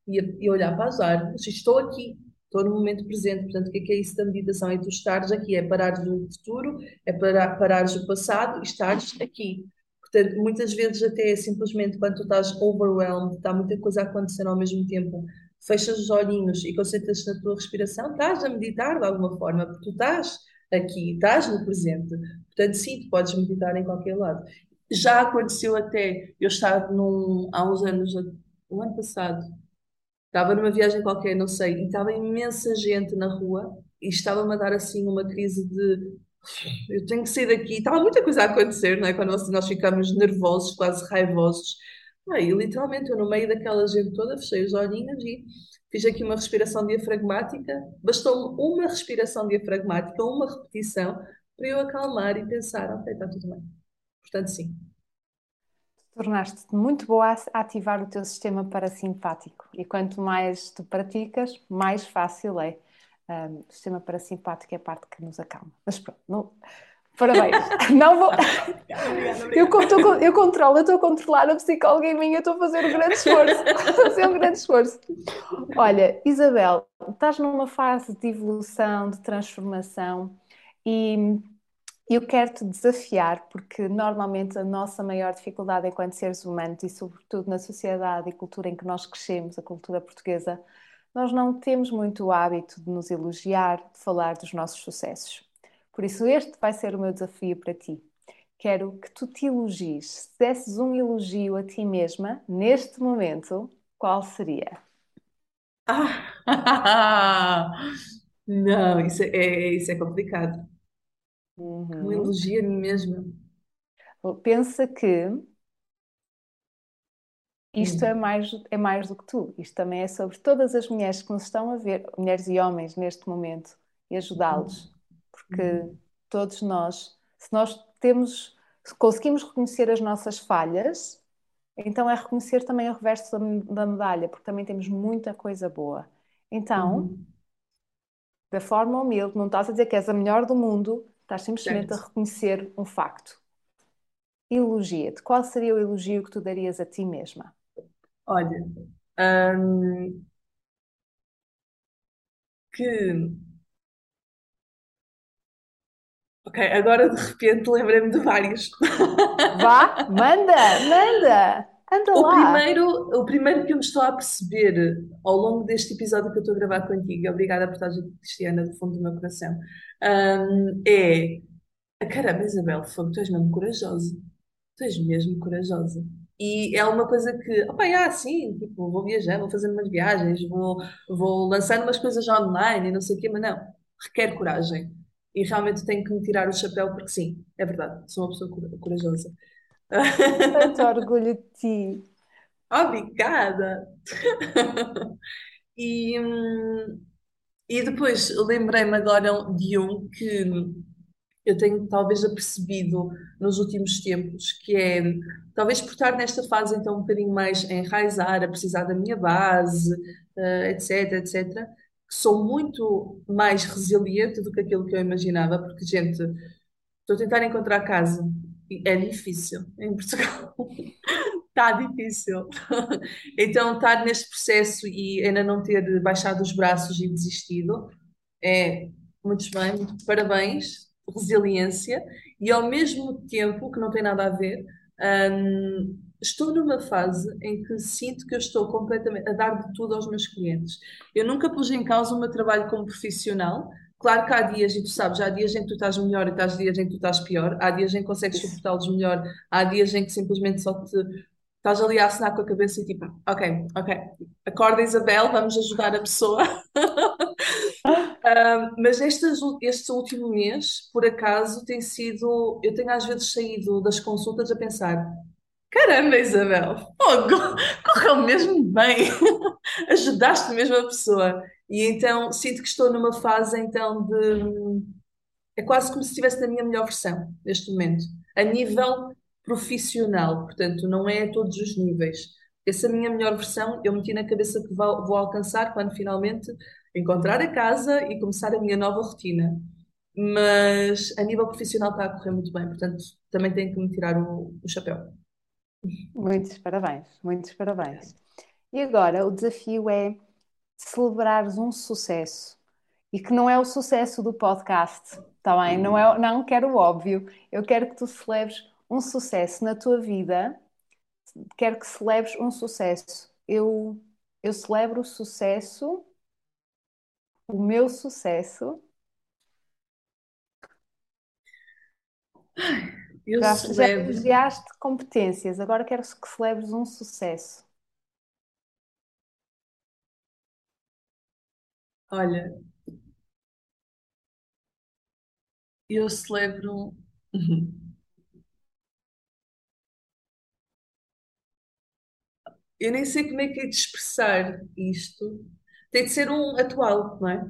e a, e olhar para as árvores, estou aqui, estou no momento presente. Portanto, o que é, que é isso da meditação? É tu estares aqui, é parares o futuro, é parar, parares o passado e estares aqui. Portanto, muitas vezes até é simplesmente quando tu estás overwhelmed, está muita coisa a acontecer ao mesmo tempo, fechas os olhinhos e concentras na tua respiração, estás a meditar de alguma forma, porque tu estás aqui, estás no presente. Portanto, sim, tu podes meditar em qualquer lado. Já aconteceu até, eu estava num, há uns anos, o ano passado, estava numa viagem qualquer, não sei, e estava imensa gente na rua e estava-me a dar assim uma crise de eu tenho que sair daqui. Estava muita coisa a acontecer, não é? Quando nós, nós ficamos nervosos, quase raivosos. Aí, literalmente, eu no meio daquela gente toda fechei os olhinhos e fiz aqui uma respiração diafragmática. Bastou-me uma respiração diafragmática, uma repetição, para eu acalmar e pensar: ok, está tudo bem. Portanto, sim. Tornaste-te muito boa a ativar o teu sistema parasimpático e quanto mais tu praticas, mais fácil é. Um, o sistema parasimpático é a parte que nos acalma. Mas pronto, não... parabéns. *laughs* não vou. Eu, eu, eu controlo, eu estou a controlar a psicóloga em mim, eu estou a fazer um grande esforço. *laughs* a fazer um grande esforço. Olha, Isabel, estás numa fase de evolução, de transformação e eu quero te desafiar, porque normalmente a nossa maior dificuldade enquanto seres humanos e, sobretudo, na sociedade e cultura em que nós crescemos, a cultura portuguesa, nós não temos muito o hábito de nos elogiar, de falar dos nossos sucessos. Por isso, este vai ser o meu desafio para ti. Quero que tu te elogies. Se desses um elogio a ti mesma, neste momento, qual seria? Ah, *laughs* não, isso é, é, isso é complicado. Um Uhum. elogio a mim mesma. Pensa que isto é Hum, mais, é mais do que tu. Isto também é sobre todas as mulheres que nos estão a ver, mulheres e homens neste momento, e hum, ajudá-los. Porque hum, todos nós, se nós temos, se conseguimos reconhecer as nossas falhas, então é reconhecer também o reverso da, da medalha, porque também temos muita coisa boa. Então, uhum, da forma humilde, não estás a dizer que és a melhor do mundo, estás simplesmente a certo. reconhecer um facto. Elogia-te. Qual seria o elogio que tu darias a ti mesma? Olha, hum, que. Ok, agora de repente lembrei-me de vários. Vá, manda, manda, anda O lá. primeiro, o primeiro que eu me estou a perceber ao longo deste episódio que eu estou a gravar contigo, obrigada por estar aqui, Cristiana, do fundo do meu coração, hum, é. Caramba, Isabel, fogo, tu és mesmo corajosa. Tu és mesmo corajosa. E é uma coisa que, opa, ah, sim, tipo, vou viajar, vou fazendo umas viagens, vou, vou lançando umas coisas online e não sei o quê, mas não, requer coragem. E realmente tenho que me tirar o chapéu, porque sim, é verdade, sou uma pessoa cora- corajosa. Tanto orgulho de ti. Obrigada! E, hum, e depois lembrei-me agora de um que eu tenho talvez apercebido nos últimos tempos, que é talvez por estar nesta fase então um bocadinho mais a enraizar, a precisar da minha base, eh, etc, etc, que sou muito mais resiliente do que aquilo que eu imaginava, porque, gente, estou a tentar encontrar casa e é difícil em Portugal. Está *laughs* difícil. *laughs* Então, estar neste processo e ainda não ter baixado os braços e desistido é muito bem, muito parabéns, resiliência, e ao mesmo tempo, que não tem nada a ver, hum, estou numa fase em que sinto que eu estou completamente a dar de tudo aos meus clientes. Eu nunca pus em causa o meu trabalho como profissional. Claro que há dias, e tu sabes, há dias em que tu estás melhor e há dias em que tu estás pior, há dias em que consegues suportá-los melhor, há dias em que simplesmente só te estás ali a assinar com a cabeça e tipo, ok, ok, acorda Isabel, vamos ajudar a pessoa. *laughs* Um, mas ul- este último mês, por acaso, tem sido. Eu tenho às vezes saído das consultas a pensar: caramba, Isabel, correu mesmo bem, *laughs* ajudaste mesmo a pessoa. E então sinto que estou numa fase então de. É quase como se estivesse na minha melhor versão neste momento, a nível profissional, portanto, não é a todos os níveis. Essa minha melhor versão eu meti na cabeça que vou, vou alcançar quando finalmente encontrar a casa e começar a minha nova rotina. Mas a nível profissional está a correr muito bem, portanto, também tenho que me tirar o, o chapéu. Muitos parabéns, muitos parabéns. E agora o desafio é celebrares um sucesso e que não é o sucesso do podcast, está bem? Não, é, não quero o óbvio, eu quero que tu celebres um sucesso na tua vida, quero que celebres um sucesso. Eu, eu celebro o sucesso, o meu sucesso. *laughs* Eu Já, já celebro. elogiaste competências, agora quero que celebres um sucesso. Olha, eu celebro. *laughs* Eu nem sei como é que é de expressar isto. Tem de ser um atual, não é?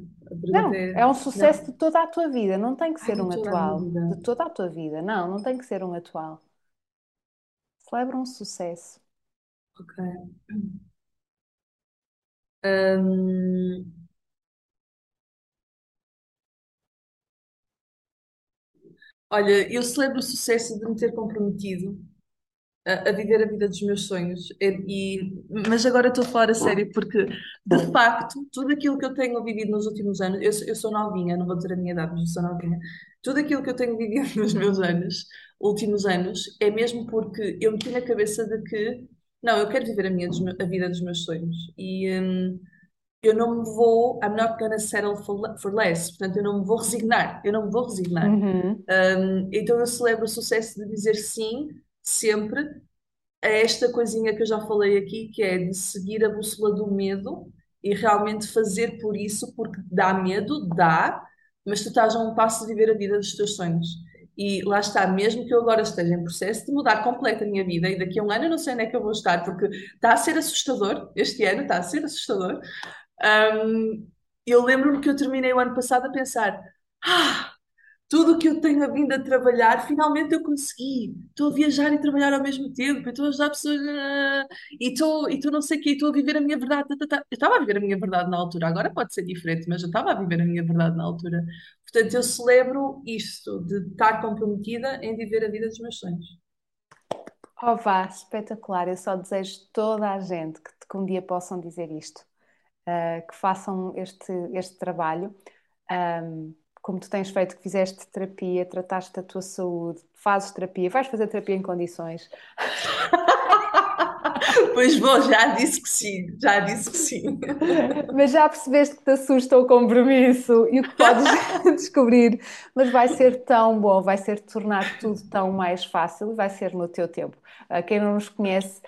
Não, é. um sucesso Não. de toda a tua vida, não tem que Ai, ser de um atual. De toda a tua vida, não, não tem que ser um atual. Celebra um sucesso. Ok. Hum, olha, eu celebro o sucesso de me ter comprometido a, viver a vida dos meus sonhos. E, mas agora estou a falar a sério, porque de facto, tudo aquilo que eu tenho vivido nos últimos anos, eu, sou- eu sou novinha, não vou dizer a minha idade, mas eu sou novinha. Tudo aquilo que eu tenho vivido *laughs* nos meus anos, últimos anos, é mesmo porque eu meti na cabeça de que, não, eu quero viver a minha, a vida dos meus sonhos. E, hum, eu não me vou, I'm not gonna settle for, le- for less, portanto, eu não me vou resignar, eu não me vou resignar. Uhum, Um, então eu celebro o sucesso de dizer sim, sempre, a esta coisinha que eu já falei aqui, que é de seguir a bússola do medo e realmente fazer por isso, porque dá medo, dá, mas tu estás a um passo de viver a vida dos teus sonhos. E lá está, mesmo que eu agora esteja em processo de mudar completo a minha vida, e daqui a um ano eu não sei onde é que eu vou estar, porque está a ser assustador, este ano está a ser assustador. Um, eu lembro-me que eu terminei o ano passado a pensar: ah, tudo o que eu tenho vindo a trabalhar, finalmente eu consegui. Estou a viajar e trabalhar ao mesmo tempo, estou a ajudar pessoas ah, e estou, e estou não sei o quê, estou a viver a minha verdade. tá, tá, tá. Eu estava a viver a minha verdade na altura, agora pode ser diferente, mas eu estava a viver a minha verdade na altura. Portanto, eu celebro isto, de estar comprometida em viver a vida dos meus sonhos. Oh, vá, espetacular. Eu só desejo toda a gente que, que um dia possam dizer isto, ah, que façam este, este trabalho. Ahm, como tu tens feito, que fizeste terapia, trataste da tua saúde, fazes terapia, vais fazer terapia em condições. *laughs* Pois vou, já disse que sim, já disse que sim. *laughs* Mas já percebeste que te assusta o compromisso e o que podes *laughs* descobrir, mas vai ser tão bom, vai ser tornar tudo tão mais fácil e vai ser no teu tempo. Uh, quem não nos conhece,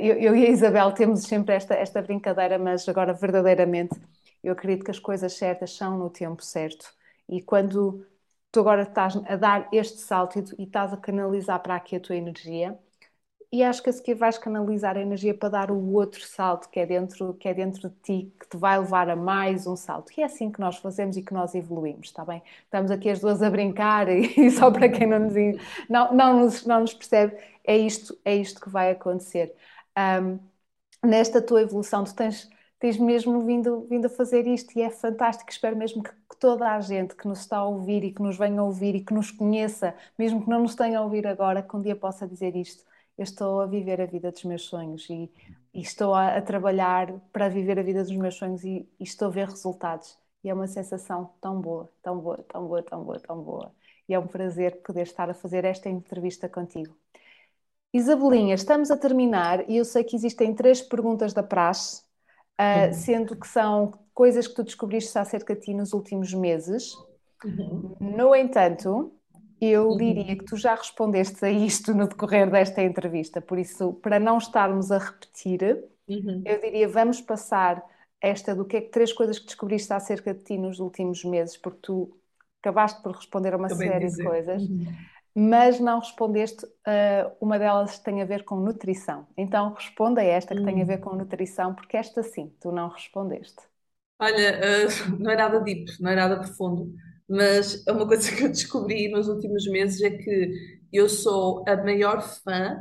eu, eu, e a Isabel temos sempre esta, esta brincadeira, mas agora verdadeiramente eu acredito que as coisas certas são no tempo certo. E quando tu agora estás a dar este salto e, estás a canalizar para aqui a tua energia e acho que a seguir vais canalizar a energia para dar o outro salto que é dentro, que é dentro de ti, que te vai levar a mais um salto. E é assim que nós fazemos e que nós evoluímos, está bem? Estamos aqui as duas a brincar e *laughs* só para quem não nos, não, não nos, não nos percebe, é isto, é isto que vai acontecer. Um, nesta tua evolução, tu tens, tens mesmo vindo, vindo a fazer isto e é fantástico. Espero mesmo que, toda a gente que nos está a ouvir e que nos venha a ouvir e que nos conheça, mesmo que não nos tenha a ouvir agora, que um dia possa dizer isto eu estou a viver a vida dos meus sonhos e, e estou a, a, trabalhar para viver a vida dos meus sonhos e, e, estou a ver resultados. E é uma sensação tão boa, tão boa, tão boa, tão boa, tão boa. E é um prazer poder estar a fazer esta entrevista contigo. Isabelinha, estamos a terminar e eu sei que existem três perguntas da praxe, uh, sendo que são coisas que tu descobriste acerca de ti nos últimos meses. Uhum. No entanto, eu diria que tu já respondeste a isto no decorrer desta entrevista, por isso, para não estarmos a repetir, uhum. eu diria vamos passar esta do que é que três coisas que descobriste acerca de ti nos últimos meses, porque tu acabaste por responder a uma Acabei série de, de coisas, uhum. Mas não respondeste uh, uma delas que tem a ver com nutrição. Então responda a esta que uhum. tem a ver com nutrição, porque esta sim, tu não respondeste. Olha, uh, *laughs* não é nada deep, não é nada profundo mas uma coisa *laughs* que eu descobri nos últimos meses é que eu sou a maior fã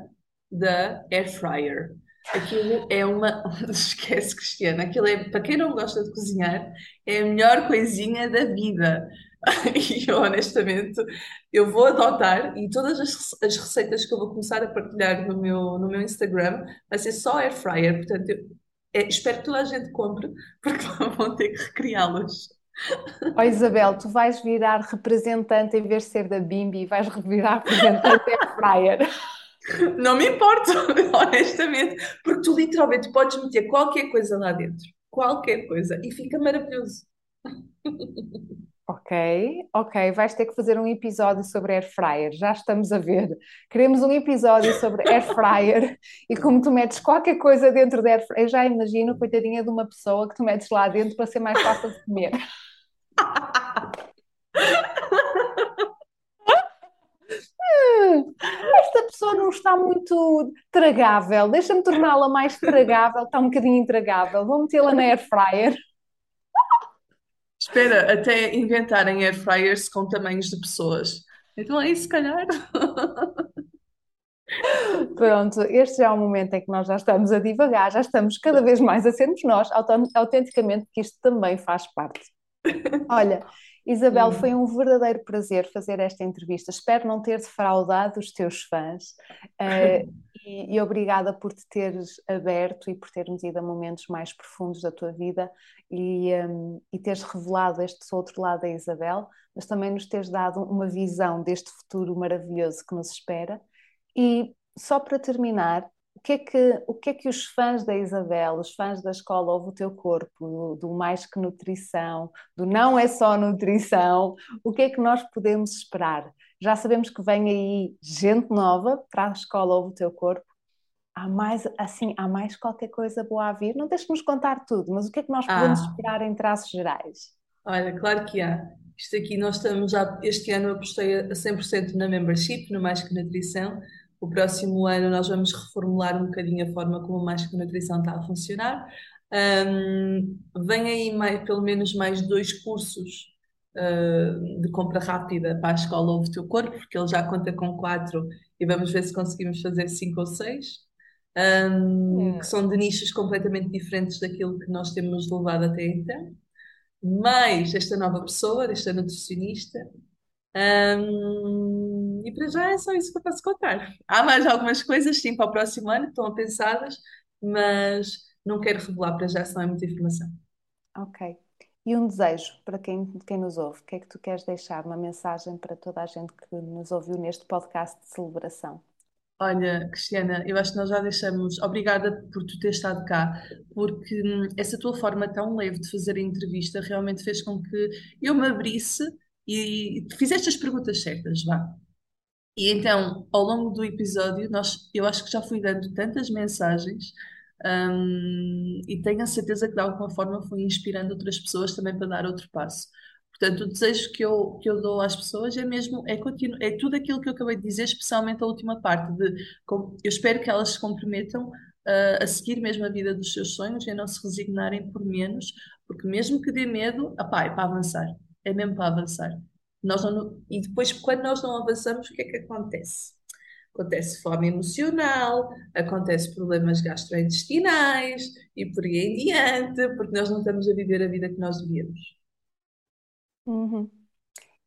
da Air Fryer. Aquilo é uma. *laughs* Esquece, Cristiana. Aquilo é, para quem não gosta de cozinhar, é a melhor coisinha da vida. *laughs* E honestamente, eu vou adotar e todas as, as receitas que eu vou começar a partilhar no meu, no meu Instagram vai ser só Air Fryer. Portanto, eu, É, espero que toda a gente compre, *laughs* porque vão ter que recriá-los. Ó Isabel, tu vais virar representante em vez de ser da Bimbi, vais virar representante da Fryer. *laughs* Não me importa, honestamente, porque tu literalmente podes meter qualquer coisa lá dentro, qualquer coisa, e fica maravilhoso. Ok, ok, vais ter que fazer um episódio sobre air fryer, já estamos a ver. Queremos um episódio sobre air *laughs* fryer e como tu metes qualquer coisa dentro da air fryer, eu já imagino, coitadinha de uma pessoa que tu metes lá dentro para ser mais fácil de comer. *laughs* Esta pessoa não está muito tragável, deixa-me torná-la mais tragável, está um bocadinho intragável, vou metê-la na air fryer. Espera, até inventarem air fryers com tamanhos de pessoas. Então aí, se calhar. *laughs* Pronto, este já é o momento em que nós já estamos a divagar, já estamos cada vez mais a sermos nós, autenticamente, que isto também faz parte. Olha, Isabel, foi um verdadeiro prazer fazer esta entrevista. Espero não ter defraudado os teus fãs uh, *laughs* e, e, obrigada por te teres aberto e por termos ido a momentos mais profundos da tua vida e, um, e teres revelado este outro lado da Isabel, mas também nos teres dado uma visão deste futuro maravilhoso que nos espera. E só para terminar, o que, é que, o que é que os fãs da Isabel, os fãs da escola Ouve o Teu Corpo, do, do, Mais Que Nutrição, do Não É Só Nutrição, o que é que nós podemos esperar? Já sabemos que vem aí gente nova para a escola Ouve o Teu Corpo. Há mais, assim, há mais qualquer coisa boa a vir? Não deixes-nos contar tudo, mas o que é que nós podemos ah. esperar em traços gerais? Olha, claro que há. Isto aqui nós estamos já, este ano apostei a 100% na membership, no Mais Que Nutrição, o próximo ano nós vamos reformular um bocadinho a forma como a Mágica Nutrição está a funcionar. Um, vem aí mais, pelo menos mais dois cursos uh, de compra rápida para a escola Ouve Teu Corpo, porque ele já conta com quatro e vamos ver se conseguimos fazer cinco ou seis, um, que são de nichos completamente diferentes daquilo que nós temos levado até então. Mais esta nova pessoa, esta nutricionista, um, e para já é só isso que eu posso contar. Há mais algumas coisas, sim, para o próximo ano, que estão pensadas, mas não quero revelar para já, senão é muita informação. Ok. E um desejo para quem, quem nos ouve? O que é que tu queres deixar? Uma mensagem para toda a gente que nos ouviu neste podcast de celebração? Olha, Cristiana, eu acho que nós já deixamos. Obrigada por tu ter estado cá, porque hum, essa tua forma tão leve de fazer a entrevista realmente fez com que eu me abrisse e fizeste as perguntas certas, vá. E então, ao longo do episódio, nós, eu acho que já fui dando tantas mensagens um, e tenho a certeza que de alguma forma fui inspirando outras pessoas também para dar outro passo. Portanto, o desejo que eu, que eu dou às pessoas é mesmo, é, continu, é tudo aquilo que eu acabei de dizer, especialmente a última parte, de eu espero que elas se comprometam uh, a seguir mesmo a vida dos seus sonhos e a não se resignarem por menos, porque mesmo que dê medo, apá, é para avançar é mesmo para avançar. Nós não, e depois, quando nós não avançamos, o que é que acontece? Acontece fome emocional, acontece problemas gastrointestinais e por aí em diante, porque nós não estamos a viver a vida que nós devíamos. Uhum.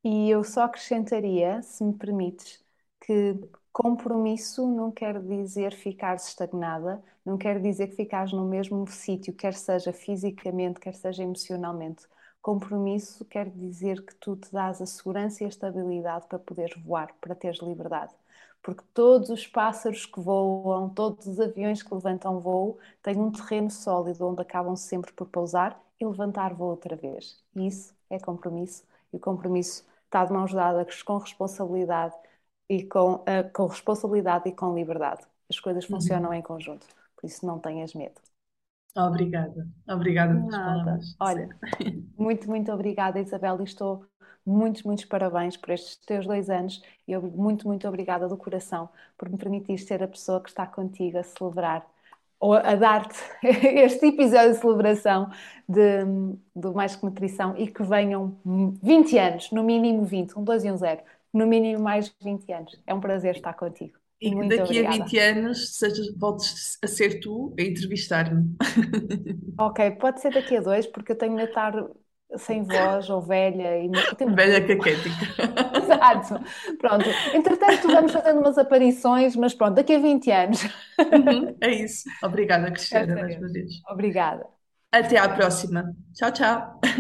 E eu só acrescentaria, se me permites, que compromisso não quer dizer ficar estagnada, não quer dizer que ficares no mesmo sítio, quer seja fisicamente, quer seja emocionalmente. Compromisso quer dizer que tu te dás a segurança e a estabilidade para poderes voar, para teres liberdade. Porque todos os pássaros que voam, todos os aviões que levantam voo, têm um terreno sólido onde acabam sempre por pousar e levantar voo outra vez. E isso é compromisso. E o compromisso está de mãos dadas com responsabilidade e com, uh, com responsabilidade e com liberdade. As coisas uhum. funcionam em conjunto. Por isso não tenhas medo. Obrigada, obrigada pelas Nada. palavras. Olha, *laughs* muito, muito obrigada, Isabel, e estou muitos, muitos parabéns por estes teus dois anos e eu, muito, muito obrigada do coração por me permitir ser a pessoa que está contigo a celebrar ou a dar-te *laughs* este episódio de celebração de, do Mais Que Nutrição e que venham 20 anos, no mínimo 20, um 2 e um 0, no mínimo mais 20 anos. É um prazer estar contigo. E que daqui obrigada. a 20 anos sejas, voltes a ser tu a entrevistar-me. *laughs* Ok, pode ser daqui a dois, porque eu tenho de estar sem voz ou velha. E... Velha *laughs* caquética. Exato. Pronto. Entretanto, vamos fazendo umas aparições, mas pronto, daqui a 20 anos. Uhum, é isso. Obrigada, *laughs* Cristiana, mais uma vez. Obrigada. Até à próxima. Tchau, tchau.